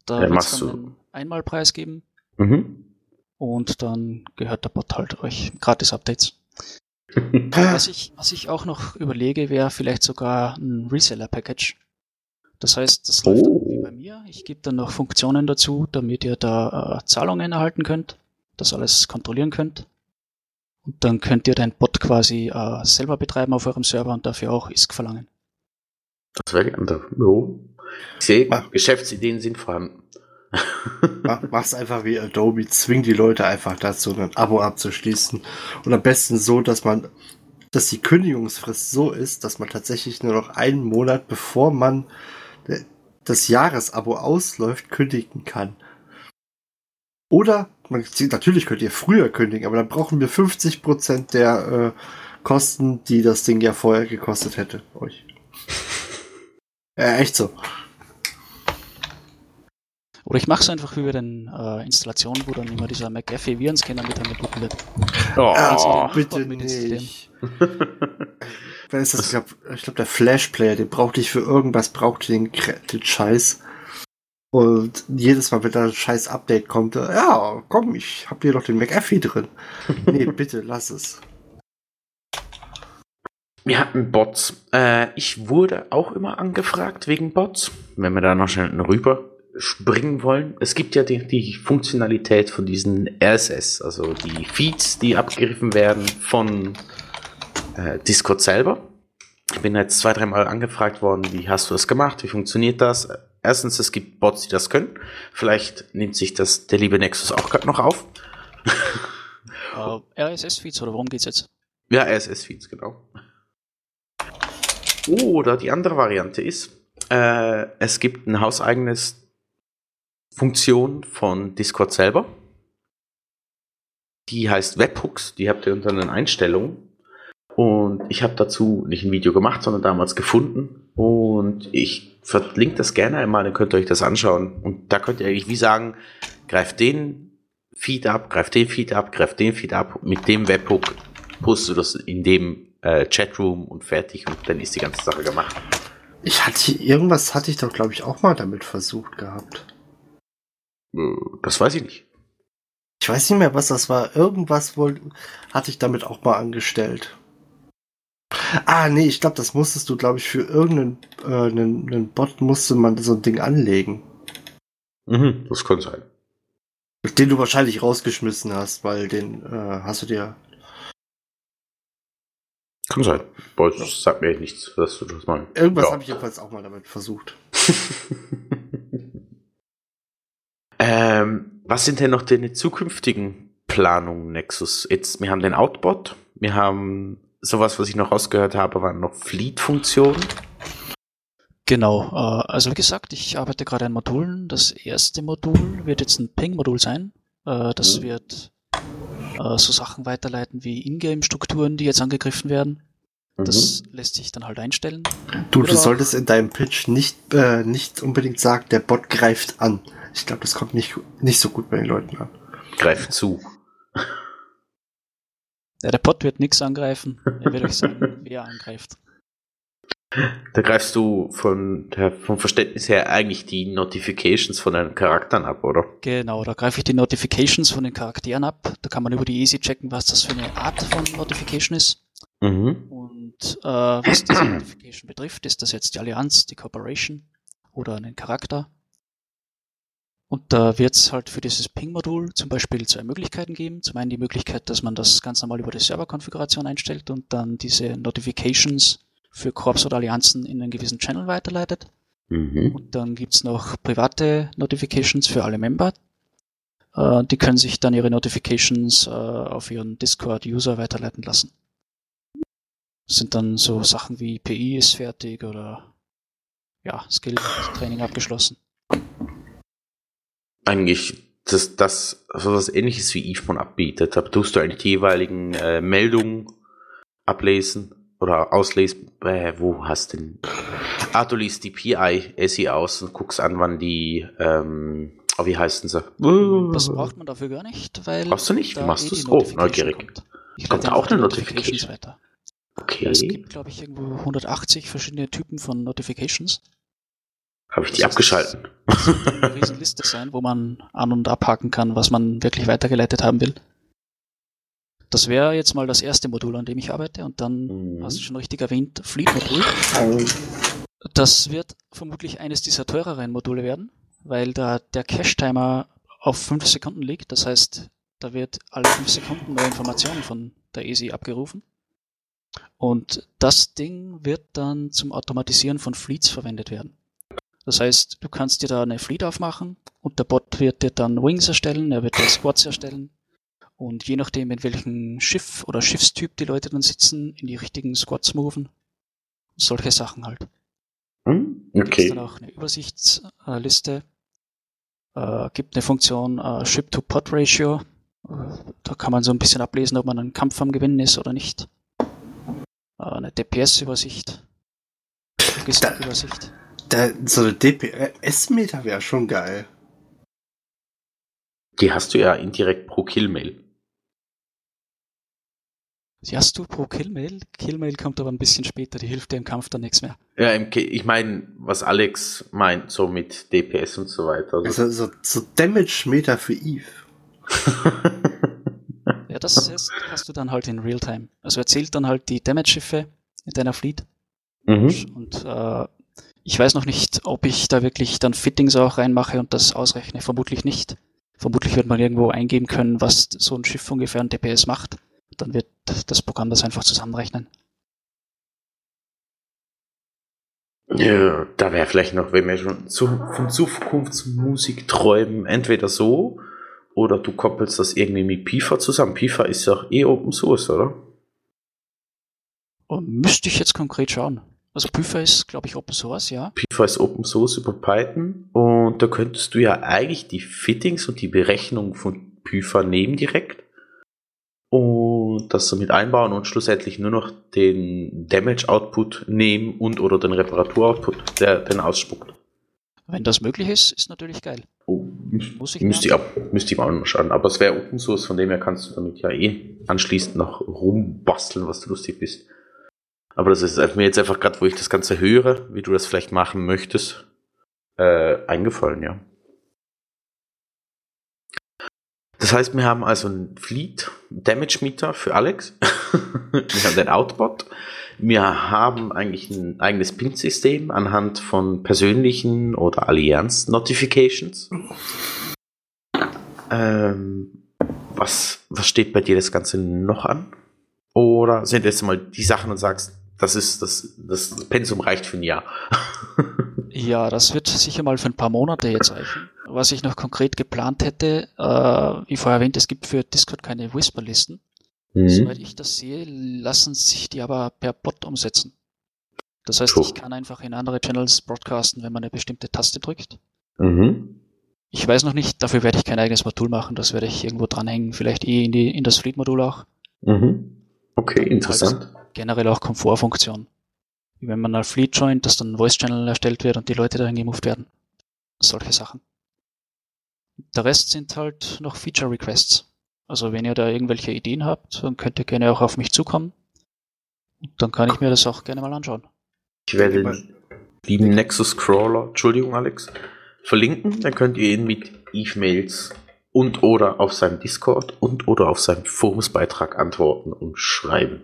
Da ja, wird es dann einen Einmalpreis geben. Mhm. Und dann gehört der Bot halt euch gratis Updates. was, ich, was ich auch noch überlege, wäre vielleicht sogar ein Reseller-Package. Das heißt, das läuft oh. wie bei mir. Ich gebe dann noch Funktionen dazu, damit ihr da äh, Zahlungen erhalten könnt, das alles kontrollieren könnt. Und dann könnt ihr dein Bot quasi äh, selber betreiben auf eurem Server und dafür auch ISK verlangen. Das wäre gerne. Jo. Ich sehe, Geschäftsideen sind vorhanden. Mach's einfach wie Adobe, zwing die Leute einfach dazu, ein Abo abzuschließen. Und am besten so, dass man, dass die Kündigungsfrist so ist, dass man tatsächlich nur noch einen Monat, bevor man das Jahresabo ausläuft, kündigen kann. Oder, man, natürlich könnt ihr früher kündigen, aber dann brauchen wir 50% der äh, Kosten, die das Ding ja vorher gekostet hätte, euch. äh, echt so. Oder ich mache es einfach wie bei den äh, Installationen, wo dann immer dieser McAfee-Virenscanner mit angeboten wird. Oh, also, bitte nicht. Wer ist das? Ich glaube, glaub, der Flash-Player, den brauchte ich für irgendwas, brauchte den, den Scheiß. Und jedes Mal, wenn da ein scheiß Update kommt, ja, komm, ich hab hier doch den McAfee drin. nee, bitte, lass es. Wir hatten Bots. Äh, ich wurde auch immer angefragt wegen Bots, wenn wir da noch schnell rüber springen wollen. Es gibt ja die, die Funktionalität von diesen RSS, also die Feeds, die abgegriffen werden von äh, Discord selber. Ich bin jetzt zwei, dreimal angefragt worden, wie hast du das gemacht, wie funktioniert das? Erstens, es gibt Bots, die das können. Vielleicht nimmt sich das der liebe Nexus auch gerade noch auf. Uh, äh, RSS-Feeds oder worum geht's jetzt? Ja, RSS-Feeds, genau. Oder die andere Variante ist, äh, es gibt ein hauseigenes Funktion von Discord selber. Die heißt Webhooks, die habt ihr unter den Einstellungen. Und ich habe dazu nicht ein Video gemacht, sondern damals gefunden. Und ich verlinke das gerne einmal, dann könnt ihr euch das anschauen. Und da könnt ihr eigentlich wie sagen, greift den Feed ab, greift den Feed ab, greift den Feed ab. Mit dem Webhook postest du das in dem äh, Chatroom und fertig und dann ist die ganze Sache gemacht. Ich hatte irgendwas hatte ich doch, glaube ich, auch mal damit versucht gehabt. Äh, das weiß ich nicht. Ich weiß nicht mehr, was das war. Irgendwas wohl hatte ich damit auch mal angestellt. Ah, nee, ich glaube, das musstest du, glaube ich, für irgendeinen äh, einen, einen Bot musste man so ein Ding anlegen. Mhm, das könnte sein. Den du wahrscheinlich rausgeschmissen hast, weil den äh, hast du dir. Kann sein. Boah, das sagt mir nichts, dass du das mal. Irgendwas ja. habe ich jedenfalls auch mal damit versucht. Ähm, was sind denn noch deine zukünftigen Planungen, Nexus? Jetzt, wir haben den Outbot, wir haben sowas, was ich noch rausgehört habe, waren noch Fleet-Funktionen. Genau, äh, also wie gesagt, ich arbeite gerade an Modulen. Das erste Modul wird jetzt ein Ping-Modul sein. Äh, das mhm. wird äh, so Sachen weiterleiten wie Ingame-Strukturen, die jetzt angegriffen werden. Das mhm. lässt sich dann halt einstellen. Du, du solltest in deinem Pitch nicht, äh, nicht unbedingt sagen, der Bot greift an. Ich glaube, das kommt nicht, nicht so gut bei den Leuten an. Greift zu. Ja, der Bot wird nichts angreifen. Er wird euch sagen, wer angreift. Da greifst du von der, vom Verständnis her eigentlich die Notifications von deinen Charakteren ab, oder? Genau, da greife ich die Notifications von den Charakteren ab. Da kann man über die Easy checken, was das für eine Art von Notification ist. Mhm. Und äh, was diese Notification betrifft, ist das jetzt die Allianz, die Corporation oder einen Charakter. Und da wird es halt für dieses Ping-Modul zum Beispiel zwei Möglichkeiten geben. Zum einen die Möglichkeit, dass man das ganz normal über die Serverkonfiguration einstellt und dann diese Notifications für Korps oder Allianzen in einen gewissen Channel weiterleitet. Mhm. Und dann gibt's noch private Notifications für alle Member. Äh, die können sich dann ihre Notifications äh, auf ihren Discord-User weiterleiten lassen. Das sind dann so Sachen wie PI ist fertig oder ja, Skill-Training abgeschlossen eigentlich das, das so was ähnliches wie iPhone abbietet. Da tust du eigentlich die jeweiligen äh, Meldungen ablesen oder auslesen. Äh, wo hast du denn? Ah, du liest die PI SI aus und guckst an, wann die, ähm, oh, wie heißen sie? Das braucht man dafür gar nicht, weil. Brauchst du nicht? Wie machst du es? Oh, neugierig. Kommt, kommt da auch eine Notification? Weiter. Okay. Es gibt, glaube ich, irgendwo 180 verschiedene Typen von Notifications. Habe ich die das abgeschalten? eine Riesenliste sein, wo man an- und abhaken kann, was man wirklich weitergeleitet haben will. Das wäre jetzt mal das erste Modul, an dem ich arbeite. Und dann, mhm. hast du schon richtig erwähnt, Fleet-Modul. Das wird vermutlich eines dieser teureren Module werden, weil da der Cache-Timer auf 5 Sekunden liegt. Das heißt, da wird alle 5 Sekunden neue Informationen von der ESI abgerufen. Und das Ding wird dann zum Automatisieren von Fleets verwendet werden. Das heißt, du kannst dir da eine Fleet aufmachen und der Bot wird dir dann Wings erstellen, er wird dir Squads erstellen. Und je nachdem, in welchem Schiff oder Schiffstyp die Leute dann sitzen, in die richtigen Squads moven. Solche Sachen halt. Hm? Okay. dann auch eine Übersichtsliste. Äh, gibt eine Funktion äh, Ship-to-Pod-Ratio. Äh, da kann man so ein bisschen ablesen, ob man einen Kampf am Gewinnen ist oder nicht. Äh, eine DPS-Übersicht. Logistikübersicht. Da, so eine DPS-Meter wäre schon geil. Die hast du ja indirekt pro Killmail. Die hast du pro Killmail. Killmail kommt aber ein bisschen später, die hilft dir im Kampf dann nichts mehr. Ja, ich meine, was Alex meint, so mit DPS und so weiter. Also, Also so, so Damage-Meter für Eve. Ja, das ist, hast du dann halt in Realtime. Also er zählt dann halt die Damage-Schiffe in deiner Fleet. mhm. Und äh, ich weiß noch nicht, ob ich da wirklich dann Fittings auch reinmache und das ausrechne. Vermutlich nicht. Vermutlich wird man irgendwo eingeben können, was so ein Schiff ungefähr ein DPS macht. Dann wird das Programm das einfach zusammenrechnen. Ja, da wäre vielleicht noch, wenn wir schon zu, von Zukunftsmusik träumen, entweder so oder du koppelst das irgendwie mit PIFA zusammen. PIFA ist ja auch eh Open Source, oder? Und müsste ich jetzt konkret schauen. Also Prüfer ist, glaube ich, Open Source, ja. PIFA ist Open Source über Python und da könntest du ja eigentlich die Fittings und die Berechnung von PIFA nehmen direkt und das damit einbauen und schlussendlich nur noch den Damage Output nehmen und oder den Reparatur Output, der den ausspuckt. Wenn das möglich ist, ist natürlich geil. Oh, Muss ich müsste ich, ab, müsste ich mal anschauen. Aber es wäre Open Source, von dem her kannst du damit ja eh anschließend noch rumbasteln, was du lustig bist. Aber das ist mir jetzt einfach gerade, wo ich das Ganze höre, wie du das vielleicht machen möchtest, äh, eingefallen, ja. Das heißt, wir haben also einen Fleet Damage Meter für Alex. wir haben den Outbot. Wir haben eigentlich ein eigenes Pin-System anhand von persönlichen oder Allianz-Notifications. Ähm, was, was steht bei dir das Ganze noch an? Oder sind jetzt mal die Sachen und sagst, das ist das, das Pensum reicht für ein Jahr. Ja, das wird sicher mal für ein paar Monate jetzt reichen. Was ich noch konkret geplant hätte, äh, wie vorher erwähnt, es gibt für Discord keine Whisper-Listen. Mhm. Soweit ich das sehe, lassen sich die aber per Bot umsetzen. Das heißt, So. ich kann einfach in andere Channels broadcasten, wenn man eine bestimmte Taste drückt. Mhm. Ich weiß noch nicht, dafür werde ich kein eigenes Modul machen, das werde ich irgendwo dranhängen, vielleicht eh in, die, in das Fleet-Modul auch. Mhm. Okay, interessant. Generell auch Komfortfunktion. Wie wenn man ein Fleet joint, dass dann ein Voice-Channel erstellt wird und die Leute dahin gemoved werden. Solche Sachen. Der Rest sind halt noch Feature-Requests. Also wenn ihr da irgendwelche Ideen habt, dann könnt ihr gerne auch auf mich zukommen. Und dann kann ich mir das auch gerne mal anschauen. Ich werde den lieben Nexus Crawler, Entschuldigung Alex, verlinken. Dann könnt ihr ihn mit E-Mails und oder auf seinem Discord und oder auf seinem Forumsbeitrag antworten und schreiben.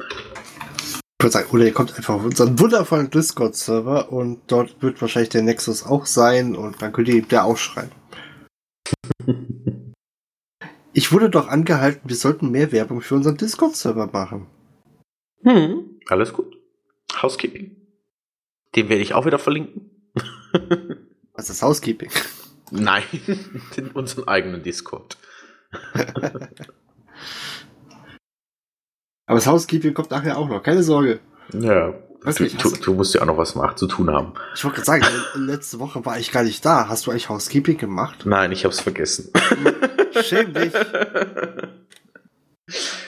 Ich würde sagen, oder ihr kommt einfach auf unseren wundervollen Discord-Server und dort wird wahrscheinlich der Nexus auch sein und dann könnt ihr ihm da auch schreiben. Ich wurde doch angehalten, wir sollten mehr Werbung für unseren Discord-Server machen. Hm, alles gut. Housekeeping. Den werde ich auch wieder verlinken. Was ist Housekeeping? Nein, in unseren eigenen Discord. Aber das Housekeeping kommt nachher auch noch, keine Sorge. Ja, Weiß du, nicht, du, du- musst ja auch noch was machen, zu tun haben. Ich wollte gerade sagen, le- letzte Woche war ich gar nicht da. Hast du eigentlich Housekeeping gemacht? Nein, ich hab's vergessen. Schäm dich.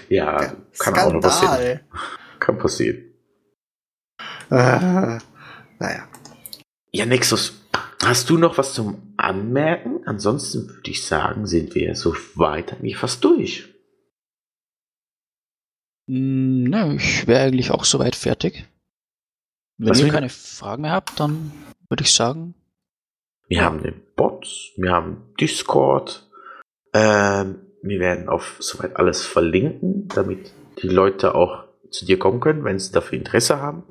ja, kann auch noch passieren. Skandal. Kann passieren. Äh, naja. Ja, Nexus, hast du noch was zum Anmerken? Ansonsten würde ich sagen, sind wir so weit eigentlich fast durch. Hm, nö, ich wäre eigentlich auch soweit fertig. Wenn Was ihr keine Fragen mehr habt, dann würde ich sagen, Wir haben den Bot, wir haben Discord. Ähm, wir werden auf soweit alles verlinken, damit die Leute auch zu dir kommen können, wenn sie dafür Interesse haben.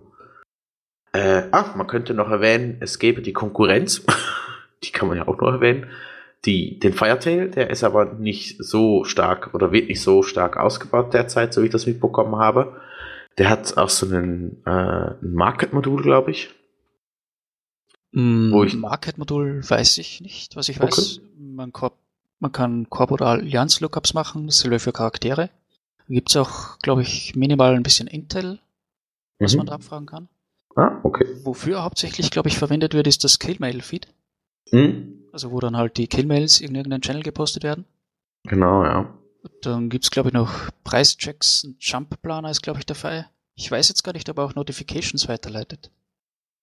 Äh, ah, man könnte noch erwähnen, es gäbe die Konkurrenz. die kann man ja auch noch erwähnen. Die, den Firetail, der ist aber nicht so stark oder wird nicht so stark ausgebaut derzeit, so wie ich das mitbekommen habe. Der hat auch so einen, äh, ein Market-Modul, glaube ich. Mm, Wo ich- Market-Modul weiß ich nicht. Was ich weiß, man, man kann Korb- oder Allianz-Lookups machen, dasselbe für Charaktere. Gibt es auch, glaube ich, minimal ein bisschen Intel, was Mhm. man da abfragen kann. Ah, okay. Wofür hauptsächlich, glaube ich, verwendet wird, ist das Killmail-Feed. Mhm. Also wo dann halt die Killmails in irgendeinen Channel gepostet werden. Genau, ja. Dann gibt's glaube ich, noch Preischecks, ein Jump-Planer ist, glaube ich, dabei. Ich weiß jetzt gar nicht, ob er auch Notifications weiterleitet.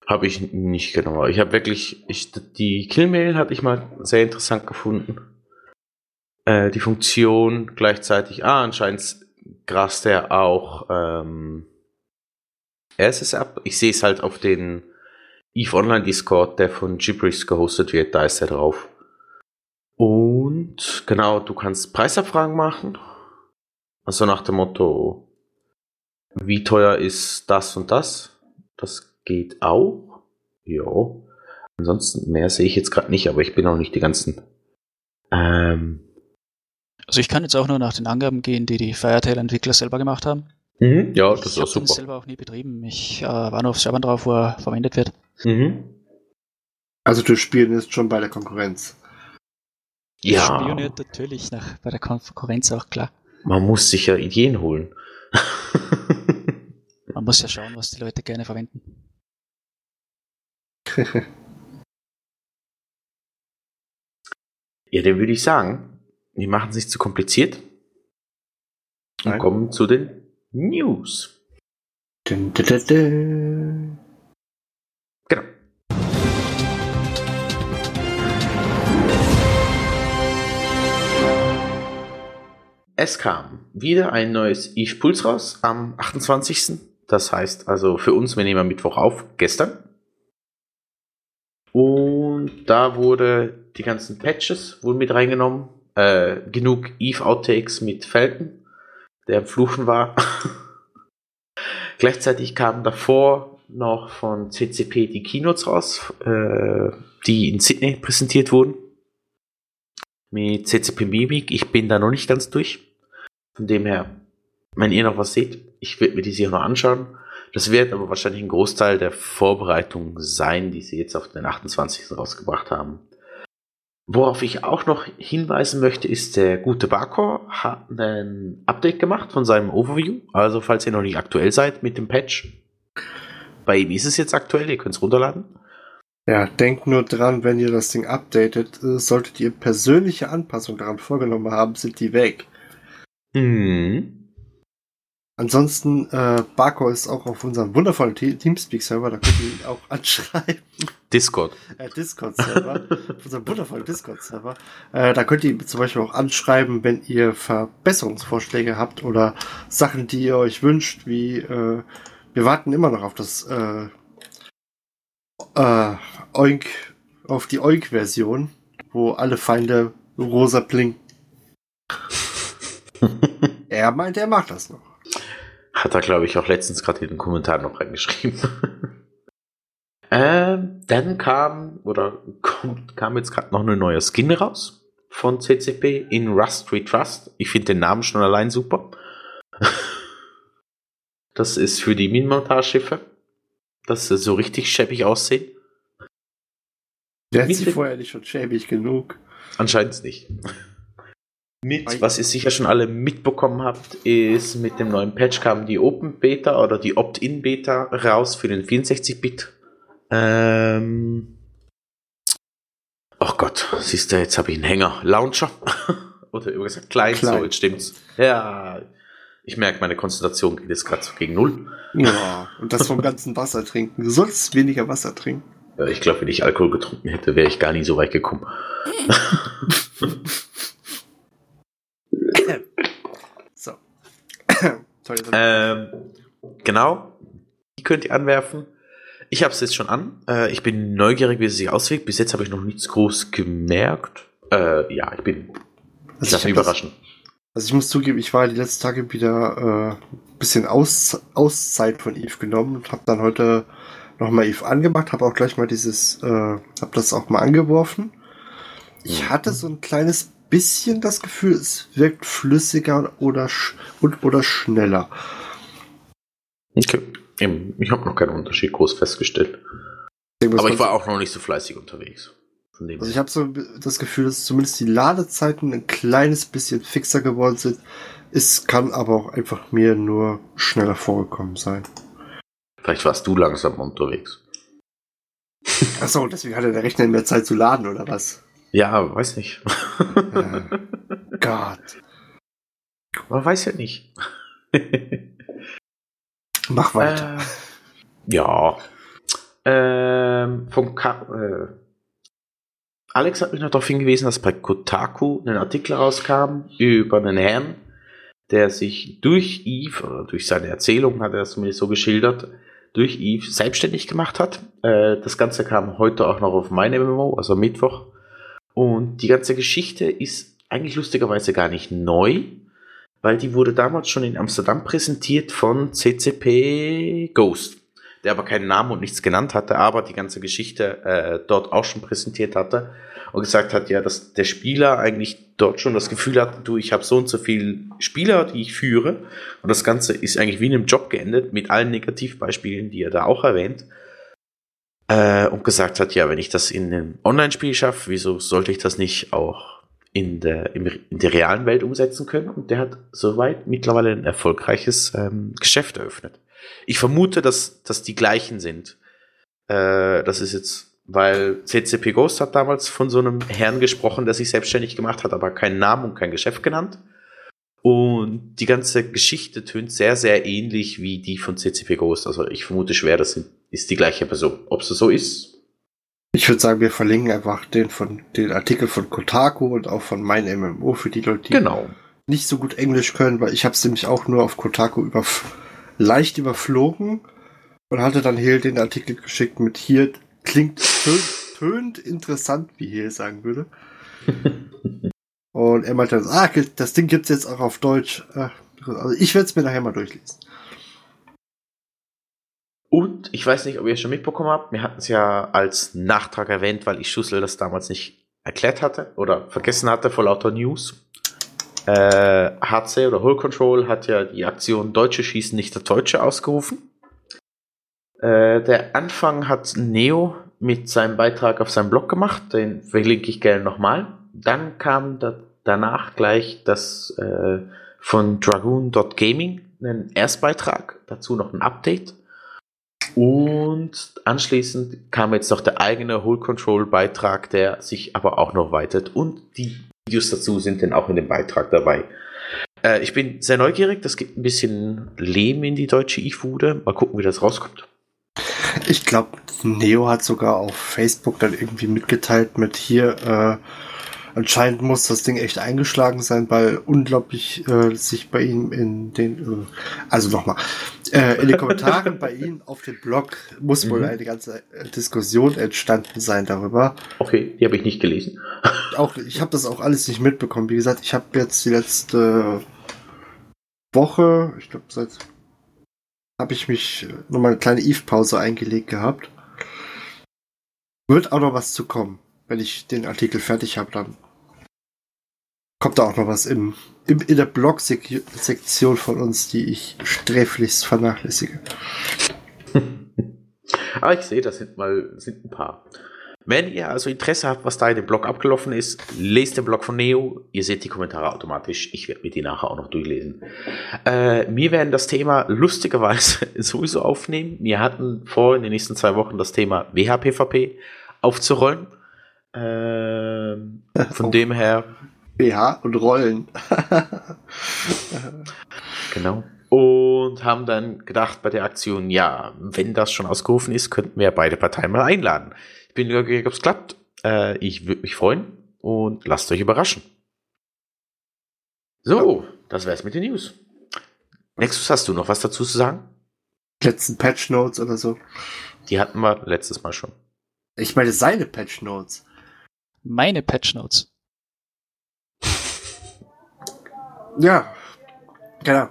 Habe ich nicht genau. Ich habe wirklich, ich, die Killmail hatte ich mal sehr interessant gefunden. Äh, die Funktion gleichzeitig, ah, anscheinend grast er auch ähm, RSS ab. Ich sehe es halt auf den EVE Online Discord, der von Gibberish gehostet wird, da ist er drauf. Und genau, du kannst Preisabfragen machen. Also nach dem Motto, wie teuer ist das und das? Das geht auch. Ja. Ansonsten mehr sehe ich jetzt gerade nicht, aber ich bin auch nicht die ganzen. Ähm, Also ich kann jetzt auch nur nach den Angaben gehen, die die Firetail-Entwickler selber gemacht haben. Mhm, ja, das ich ist auch habe den super. selber auch nie betrieben. Ich äh, war nur auf Servern drauf, wo er verwendet wird. Mhm. Also du spielst schon bei der Konkurrenz. Ja, Spioniert natürlich nach, bei der Konkurrenz auch klar. man muss sich ja Ideen holen. Man muss ja schauen, was die Leute gerne verwenden. ja, dann würde ich sagen, wir machen es nicht zu kompliziert und Nein. kommen zu den News. Dun, dun, dun. Genau. Es kam wieder ein neues Eve Puls raus am 28. Das heißt also für uns, wir nehmen am Mittwoch auf, gestern. Und da wurde die ganzen Patches wurden mit reingenommen. Äh, genug Eve Outtakes mit Felton, der am Fluchen war. Gleichzeitig kamen davor noch von CCP die Keynotes raus, äh, die in Sydney präsentiert wurden. Mit CCP Mimik. Ich bin da noch nicht ganz durch. Von dem her, wenn ihr noch was seht, ich werde mir die sicher noch anschauen. Das wird aber wahrscheinlich ein Großteil der Vorbereitung sein, die sie jetzt auf den 28. rausgebracht haben. Worauf ich auch noch hinweisen möchte, ist, der gute Barkor hat ein Update gemacht von seinem Overview. Also, falls ihr noch nicht aktuell seid mit dem Patch, bei ihm ist es jetzt aktuell, ihr könnt es runterladen. Ja, denkt nur dran, wenn ihr das Ding updatet, äh, solltet ihr persönliche Anpassungen daran vorgenommen haben, sind die weg. Hm. Ansonsten, äh, Barco ist auch auf unserem wundervollen Te- Teamspeak-Server, da könnt ihr ihn auch anschreiben. Discord. Äh, Discord-Server, auf unserem wundervollen Discord-Server. Äh, da könnt ihr ihn zum Beispiel auch anschreiben, wenn ihr Verbesserungsvorschläge habt oder Sachen, die ihr euch wünscht, wie, äh, wir warten immer noch auf das, äh, äh, Oink, auf die Oink-Version, wo alle Feinde rosa blinken. er meint, er macht das noch. Hat er, glaube ich, auch letztens gerade in den Kommentar noch reingeschrieben. ähm, dann kam, oder kommt, kam jetzt gerade noch eine neue Skin raus von CCP in Rust We Trust. Ich finde den Namen schon allein super. das ist für die Minenmontageschiffe, dass sie so richtig schäbig aussehen. Der hat sie vorher nicht schon schäbig genug. Anscheinend nicht. Mit, was ihr sicher schon alle mitbekommen habt, ist mit dem neuen Patch kam die Open Beta oder die Opt-in Beta raus für den 64-Bit. Ähm. Oh Gott, siehst du, jetzt habe ich einen Hänger. Launcher. oder gesagt, klein, Klein. so, jetzt stimmt's. Ja, ich merke, meine Konzentration geht jetzt gerade so gegen Null. Ja, und das vom ganzen Wasser trinken. Du sollst weniger Wasser trinken. Ja, ich glaube, wenn ich Alkohol getrunken hätte, wäre ich gar nie so weit gekommen. Sorry, das- Ähm, genau. Die könnt ihr anwerfen. Ich habe es jetzt schon an. Äh, ich bin neugierig, wie es sich auswirkt. Bis jetzt habe ich noch nichts groß gemerkt. Äh, ja, ich bin. Ich Also lasse ich mich hab das- überraschen. Also ich muss zugeben, ich war die letzten Tage wieder äh, ein bisschen Aus, Auszeit von Eve genommen und habe dann heute nochmal Eve angemacht, habe auch gleich mal dieses, äh, habe das auch mal angeworfen. Ich Mhm. hatte so ein kleines bisschen das Gefühl, es wirkt flüssiger oder sch und oder schneller. Okay. Eben, Ich habe noch keinen Unterschied groß festgestellt. Aber ich war auch noch nicht so fleißig unterwegs. Also ich habe so das Gefühl, dass zumindest die Ladezeiten ein kleines bisschen fixer geworden sind. Es kann aber auch einfach mir nur schneller vorgekommen sein. Vielleicht warst du langsam unterwegs. Achso, deswegen hatte der Rechner mehr Zeit zu laden, oder was? Ja, weiß nicht. Äh, Gott. Man weiß ja nicht. Mach weiter. Äh, ja. Ähm, vom Ka äh, Alex hat mich noch darauf hingewiesen, dass bei Kotaku ein Artikel rauskam über einen Herrn, der sich durch Eve, oder durch seine Erzählung hat er es zumindest so geschildert, durch Eve selbstständig gemacht hat. Äh, das Ganze kam heute auch noch auf meine MMO, also Mittwoch. Und die ganze Geschichte ist eigentlich lustigerweise gar nicht neu, weil die wurde damals schon in Amsterdam präsentiert von CCP Ghost, der aber keinen Namen und nichts genannt hatte, aber die ganze Geschichte äh, dort auch schon präsentiert hatte und gesagt hat, ja, dass der Spieler eigentlich dort schon das Gefühl hat, du, ich habe so und so viele Spieler, die ich führe. Und das Ganze ist eigentlich wie in einem Job geendet mit allen Negativbeispielen, die er da auch erwähnt äh, und gesagt hat, ja, wenn ich das in einem Online-Spiel schaffe, wieso sollte ich das nicht auch in der, in der realen Welt umsetzen können? Und der hat soweit mittlerweile ein erfolgreiches ähm, Geschäft eröffnet. Ich vermute, dass dass die gleichen sind. Äh, das ist jetzt weil CCP Ghost hat damals von so einem Herrn gesprochen, der sich selbstständig gemacht hat, aber keinen Namen und kein Geschäft genannt. Und die ganze Geschichte tönt sehr, sehr ähnlich wie die von CCP Ghost. Also ich vermute schwer, das ist die gleiche Person. Ob es so ist? Ich würde sagen, wir verlinken einfach den von den Artikel von Kotaku und auch von mein MMO für die Leute, die genau. nicht so gut Englisch können, weil ich habe es nämlich auch nur auf Kotaku überf leicht überflogen und hatte dann hier den Artikel geschickt mit hier Klingt tönt interessant, wie hier sagen würde. Und er meinte, ah, das Ding gibt's jetzt auch auf Deutsch. Also ich werde es mir nachher mal durchlesen. Ich weiß nicht, ob ihr es schon mitbekommen habt, wir hatten es ja als Nachtrag erwähnt, weil ich Schussel das damals nicht erklärt hatte oder vergessen hatte vor lauter News. Äh, HC oder Hull Control hat ja die Aktion Deutsche schießen nicht der Deutsche ausgerufen. Äh, der Anfang hat Neo mit seinem Beitrag auf seinem Blog gemacht, den verlinke ich gerne nochmal. Dann kam da, danach gleich das äh, von Dragoon.gaming, ein Erstbeitrag, dazu noch ein Update. Und anschließend kam jetzt noch der eigene Whole Control Beitrag, der sich aber auch noch weitet. Und die Videos dazu sind dann auch in dem Beitrag dabei. Äh, ich bin sehr neugierig, das gibt ein bisschen Leben in die deutsche E-Fude. Mal gucken, wie das rauskommt. Ich glaube, Neo hat sogar auf Facebook dann irgendwie mitgeteilt mit hier, äh, anscheinend muss das Ding echt eingeschlagen sein, weil unglaublich äh, sich bei ihm in den, äh, also nochmal, äh, in den Kommentaren bei ihm auf dem Blog muss wohl mhm. eine ganze äh, Diskussion entstanden sein darüber. Okay, die habe ich nicht gelesen. auch ich habe das auch alles nicht mitbekommen. Wie gesagt, ich habe jetzt die letzte Woche, ich glaube seit habe ich mich nochmal eine kleine Eve-Pause eingelegt gehabt. Wird auch noch was zu kommen. Wenn ich den Artikel fertig habe, dann kommt da auch noch was im, im in der Blog-Sektion von uns, die ich sträflichst vernachlässige. Aber ich sehe, das sind mal sind ein paar. Wenn ihr also Interesse habt, was da in dem Blog abgelaufen ist, lest den Blog von Neo. Ihr seht die Kommentare automatisch. Ich werde mir die nachher auch noch durchlesen. Äh, wir werden das Thema lustigerweise sowieso aufnehmen. Wir hatten vor, in den nächsten zwei Wochen das Thema WHPVP aufzurollen. Äh, von dem her. BH und Rollen. genau. Und haben dann gedacht bei der Aktion, ja, wenn das schon ausgerufen ist, könnten wir beide Parteien mal einladen bin neugierig, ob es klappt. Äh, ich würde mich freuen und lasst euch überraschen. So, das wär's mit den News. Nexus, hast du noch was dazu zu sagen? Letzten Patch Notes oder so. Die hatten wir letztes Mal schon. Ich meine seine Patch Notes. Meine Patch Notes. Ja, genau.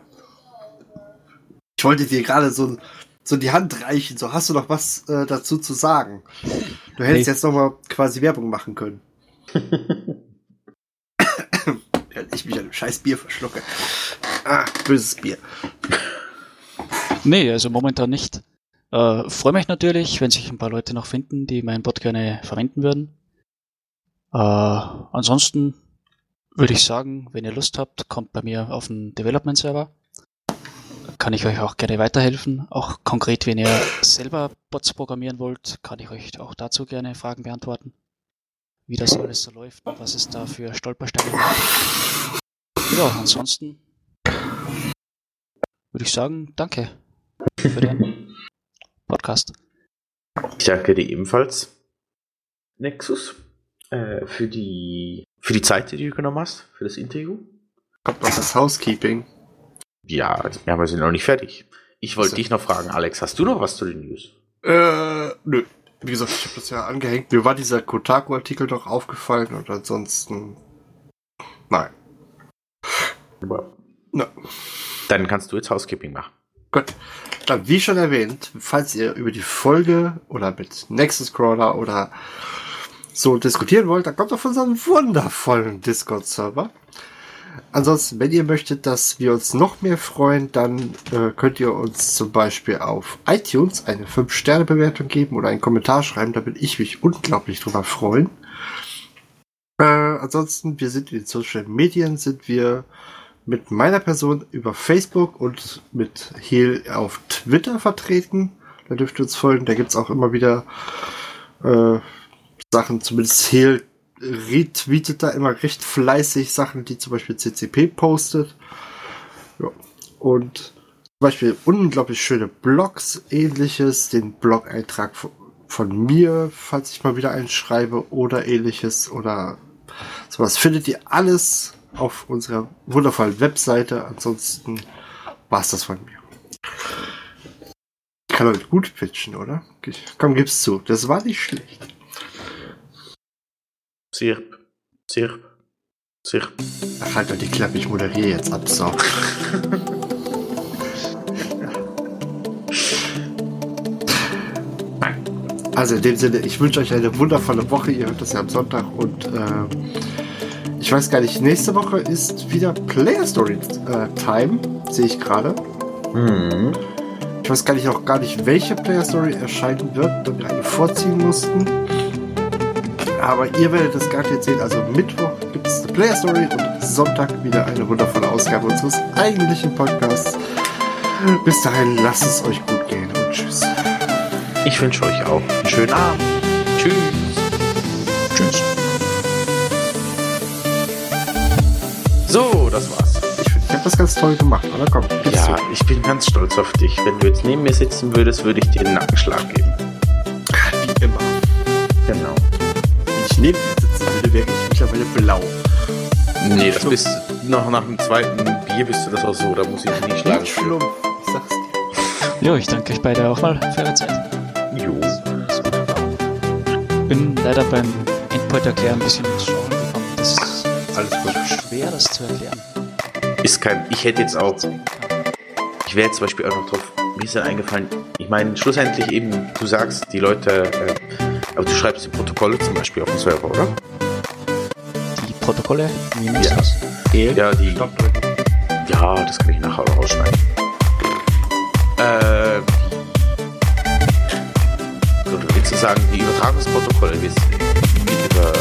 Ich wollte dir gerade so so die Hand reichen. So, hast du noch was äh, dazu zu sagen? Du hättest nee. jetzt noch mal quasi Werbung machen können. Ich mich an dem scheiß Bier verschlucke. Ah, böses Bier. Nee, also momentan nicht. Äh, Freue mich natürlich, wenn sich ein paar Leute noch finden, die meinen Bot gerne verwenden würden. Äh, ansonsten würde ich sagen, wenn ihr Lust habt, kommt bei mir auf den Development Server. Kann ich euch auch gerne weiterhelfen. Auch konkret, wenn ihr selber Bots programmieren wollt, kann ich euch auch dazu gerne Fragen beantworten. Wie das alles so läuft was es da für Stolpersteine gibt. Ja, ansonsten würde ich sagen, danke für den Podcast. Ich danke dir ebenfalls, Nexus, äh, für, die, für die Zeit, die du genommen hast, für das Interview. Noch das Housekeeping. Ja, also, ja, wir sind noch nicht fertig. Ich wollte So. dich noch fragen, Alex, hast du noch was zu den News? Äh, nö. Wie gesagt, ich habe das ja angehängt. Mir war dieser Kotaku-Artikel doch aufgefallen und ansonsten. Nein. Na, Dann kannst du jetzt Housekeeping machen. gut. Dann, wie schon erwähnt, falls ihr über die Folge oder mit Nexus Crawler oder so diskutieren wollt, dann kommt auf unseren wundervollen Discord-Server. Ansonsten, wenn ihr möchtet, dass wir uns noch mehr freuen, dann äh, könnt ihr uns zum Beispiel auf iTunes eine 5-Sterne-Bewertung geben oder einen Kommentar schreiben. Da bin ich mich unglaublich drüber freuen. Äh, ansonsten, wir sind in den Social Medien, sind wir mit meiner Person über Facebook und mit Heal auf Twitter vertreten. Da dürft ihr uns folgen. Da gibt's auch immer wieder äh, Sachen, zumindest Heal retweetet da immer recht fleißig Sachen, die zum Beispiel CCP postet. Ja. Und zum Beispiel unglaublich schöne Blogs, ähnliches, den Blog-Eintrag von, von mir, falls ich mal wieder einen schreibe oder ähnliches oder sowas findet ihr alles auf unserer wundervollen Webseite. Ansonsten war's das von mir. Ich kann heute gut pitchen, oder? Komm, gib's zu. Das war nicht schlecht. Zirp, zirp, zirp. Ach, halt doch die Klappe, ich moderiere jetzt ab. So. Nein. Also in dem Sinne, ich wünsche euch eine wundervolle Woche. Ihr hört das ja am Sonntag und äh, ich weiß gar nicht, nächste Woche ist wieder Player Story äh, Time, sehe ich gerade. Mhm. Ich weiß gar nicht auch gar nicht, welche Player Story erscheinen wird, da wir eine vorziehen mussten. Aber ihr werdet das garantiert sehen. Also Mittwoch gibt es eine Player Story und Sonntag wieder eine wundervolle Ausgabe unseres eigentlichen Podcasts. Bis dahin, lasst es euch gut gehen und tschüss. Ich wünsche euch auch einen schönen Abend. Tschüss. Tschüss. So, das war's. Ich finde, ich habe das ganz toll gemacht, oder? Komm, gib's Ja, zu. ich bin ganz stolz auf dich. Wenn du jetzt neben mir sitzen würdest, würde ich dir einen Nackenschlag geben. Wie immer. Genau. Neben dir sitzen würde, wäre ich mittlerweile blau. Nee, das bist noch nach dem zweiten Bier bist du das auch so, da muss ich dich nicht schlagen. Schlumpf. Ich sag's dir. Ja, ich danke euch beide auch mal für eure Zeit. Jo. Bin leider beim Endpoint erklären ein bisschen ins Schauen gekommen. Das ist Alles gut. schwer, das zu erklären. Ist kein, ich hätte jetzt auch, ich wäre jetzt zum Beispiel auch noch drauf, mir ist dann eingefallen, ich meine, schlussendlich eben, du sagst, die Leute, äh, aber du schreibst die Protokolle zum Beispiel auf dem Server, oder? Die Protokolle, wie Ja. das? Ja, die, Stopp ja, das kann ich nachher auch rausschneiden. Äh, so, du willst sagen, die Übertragungsprotokolle, wie es über,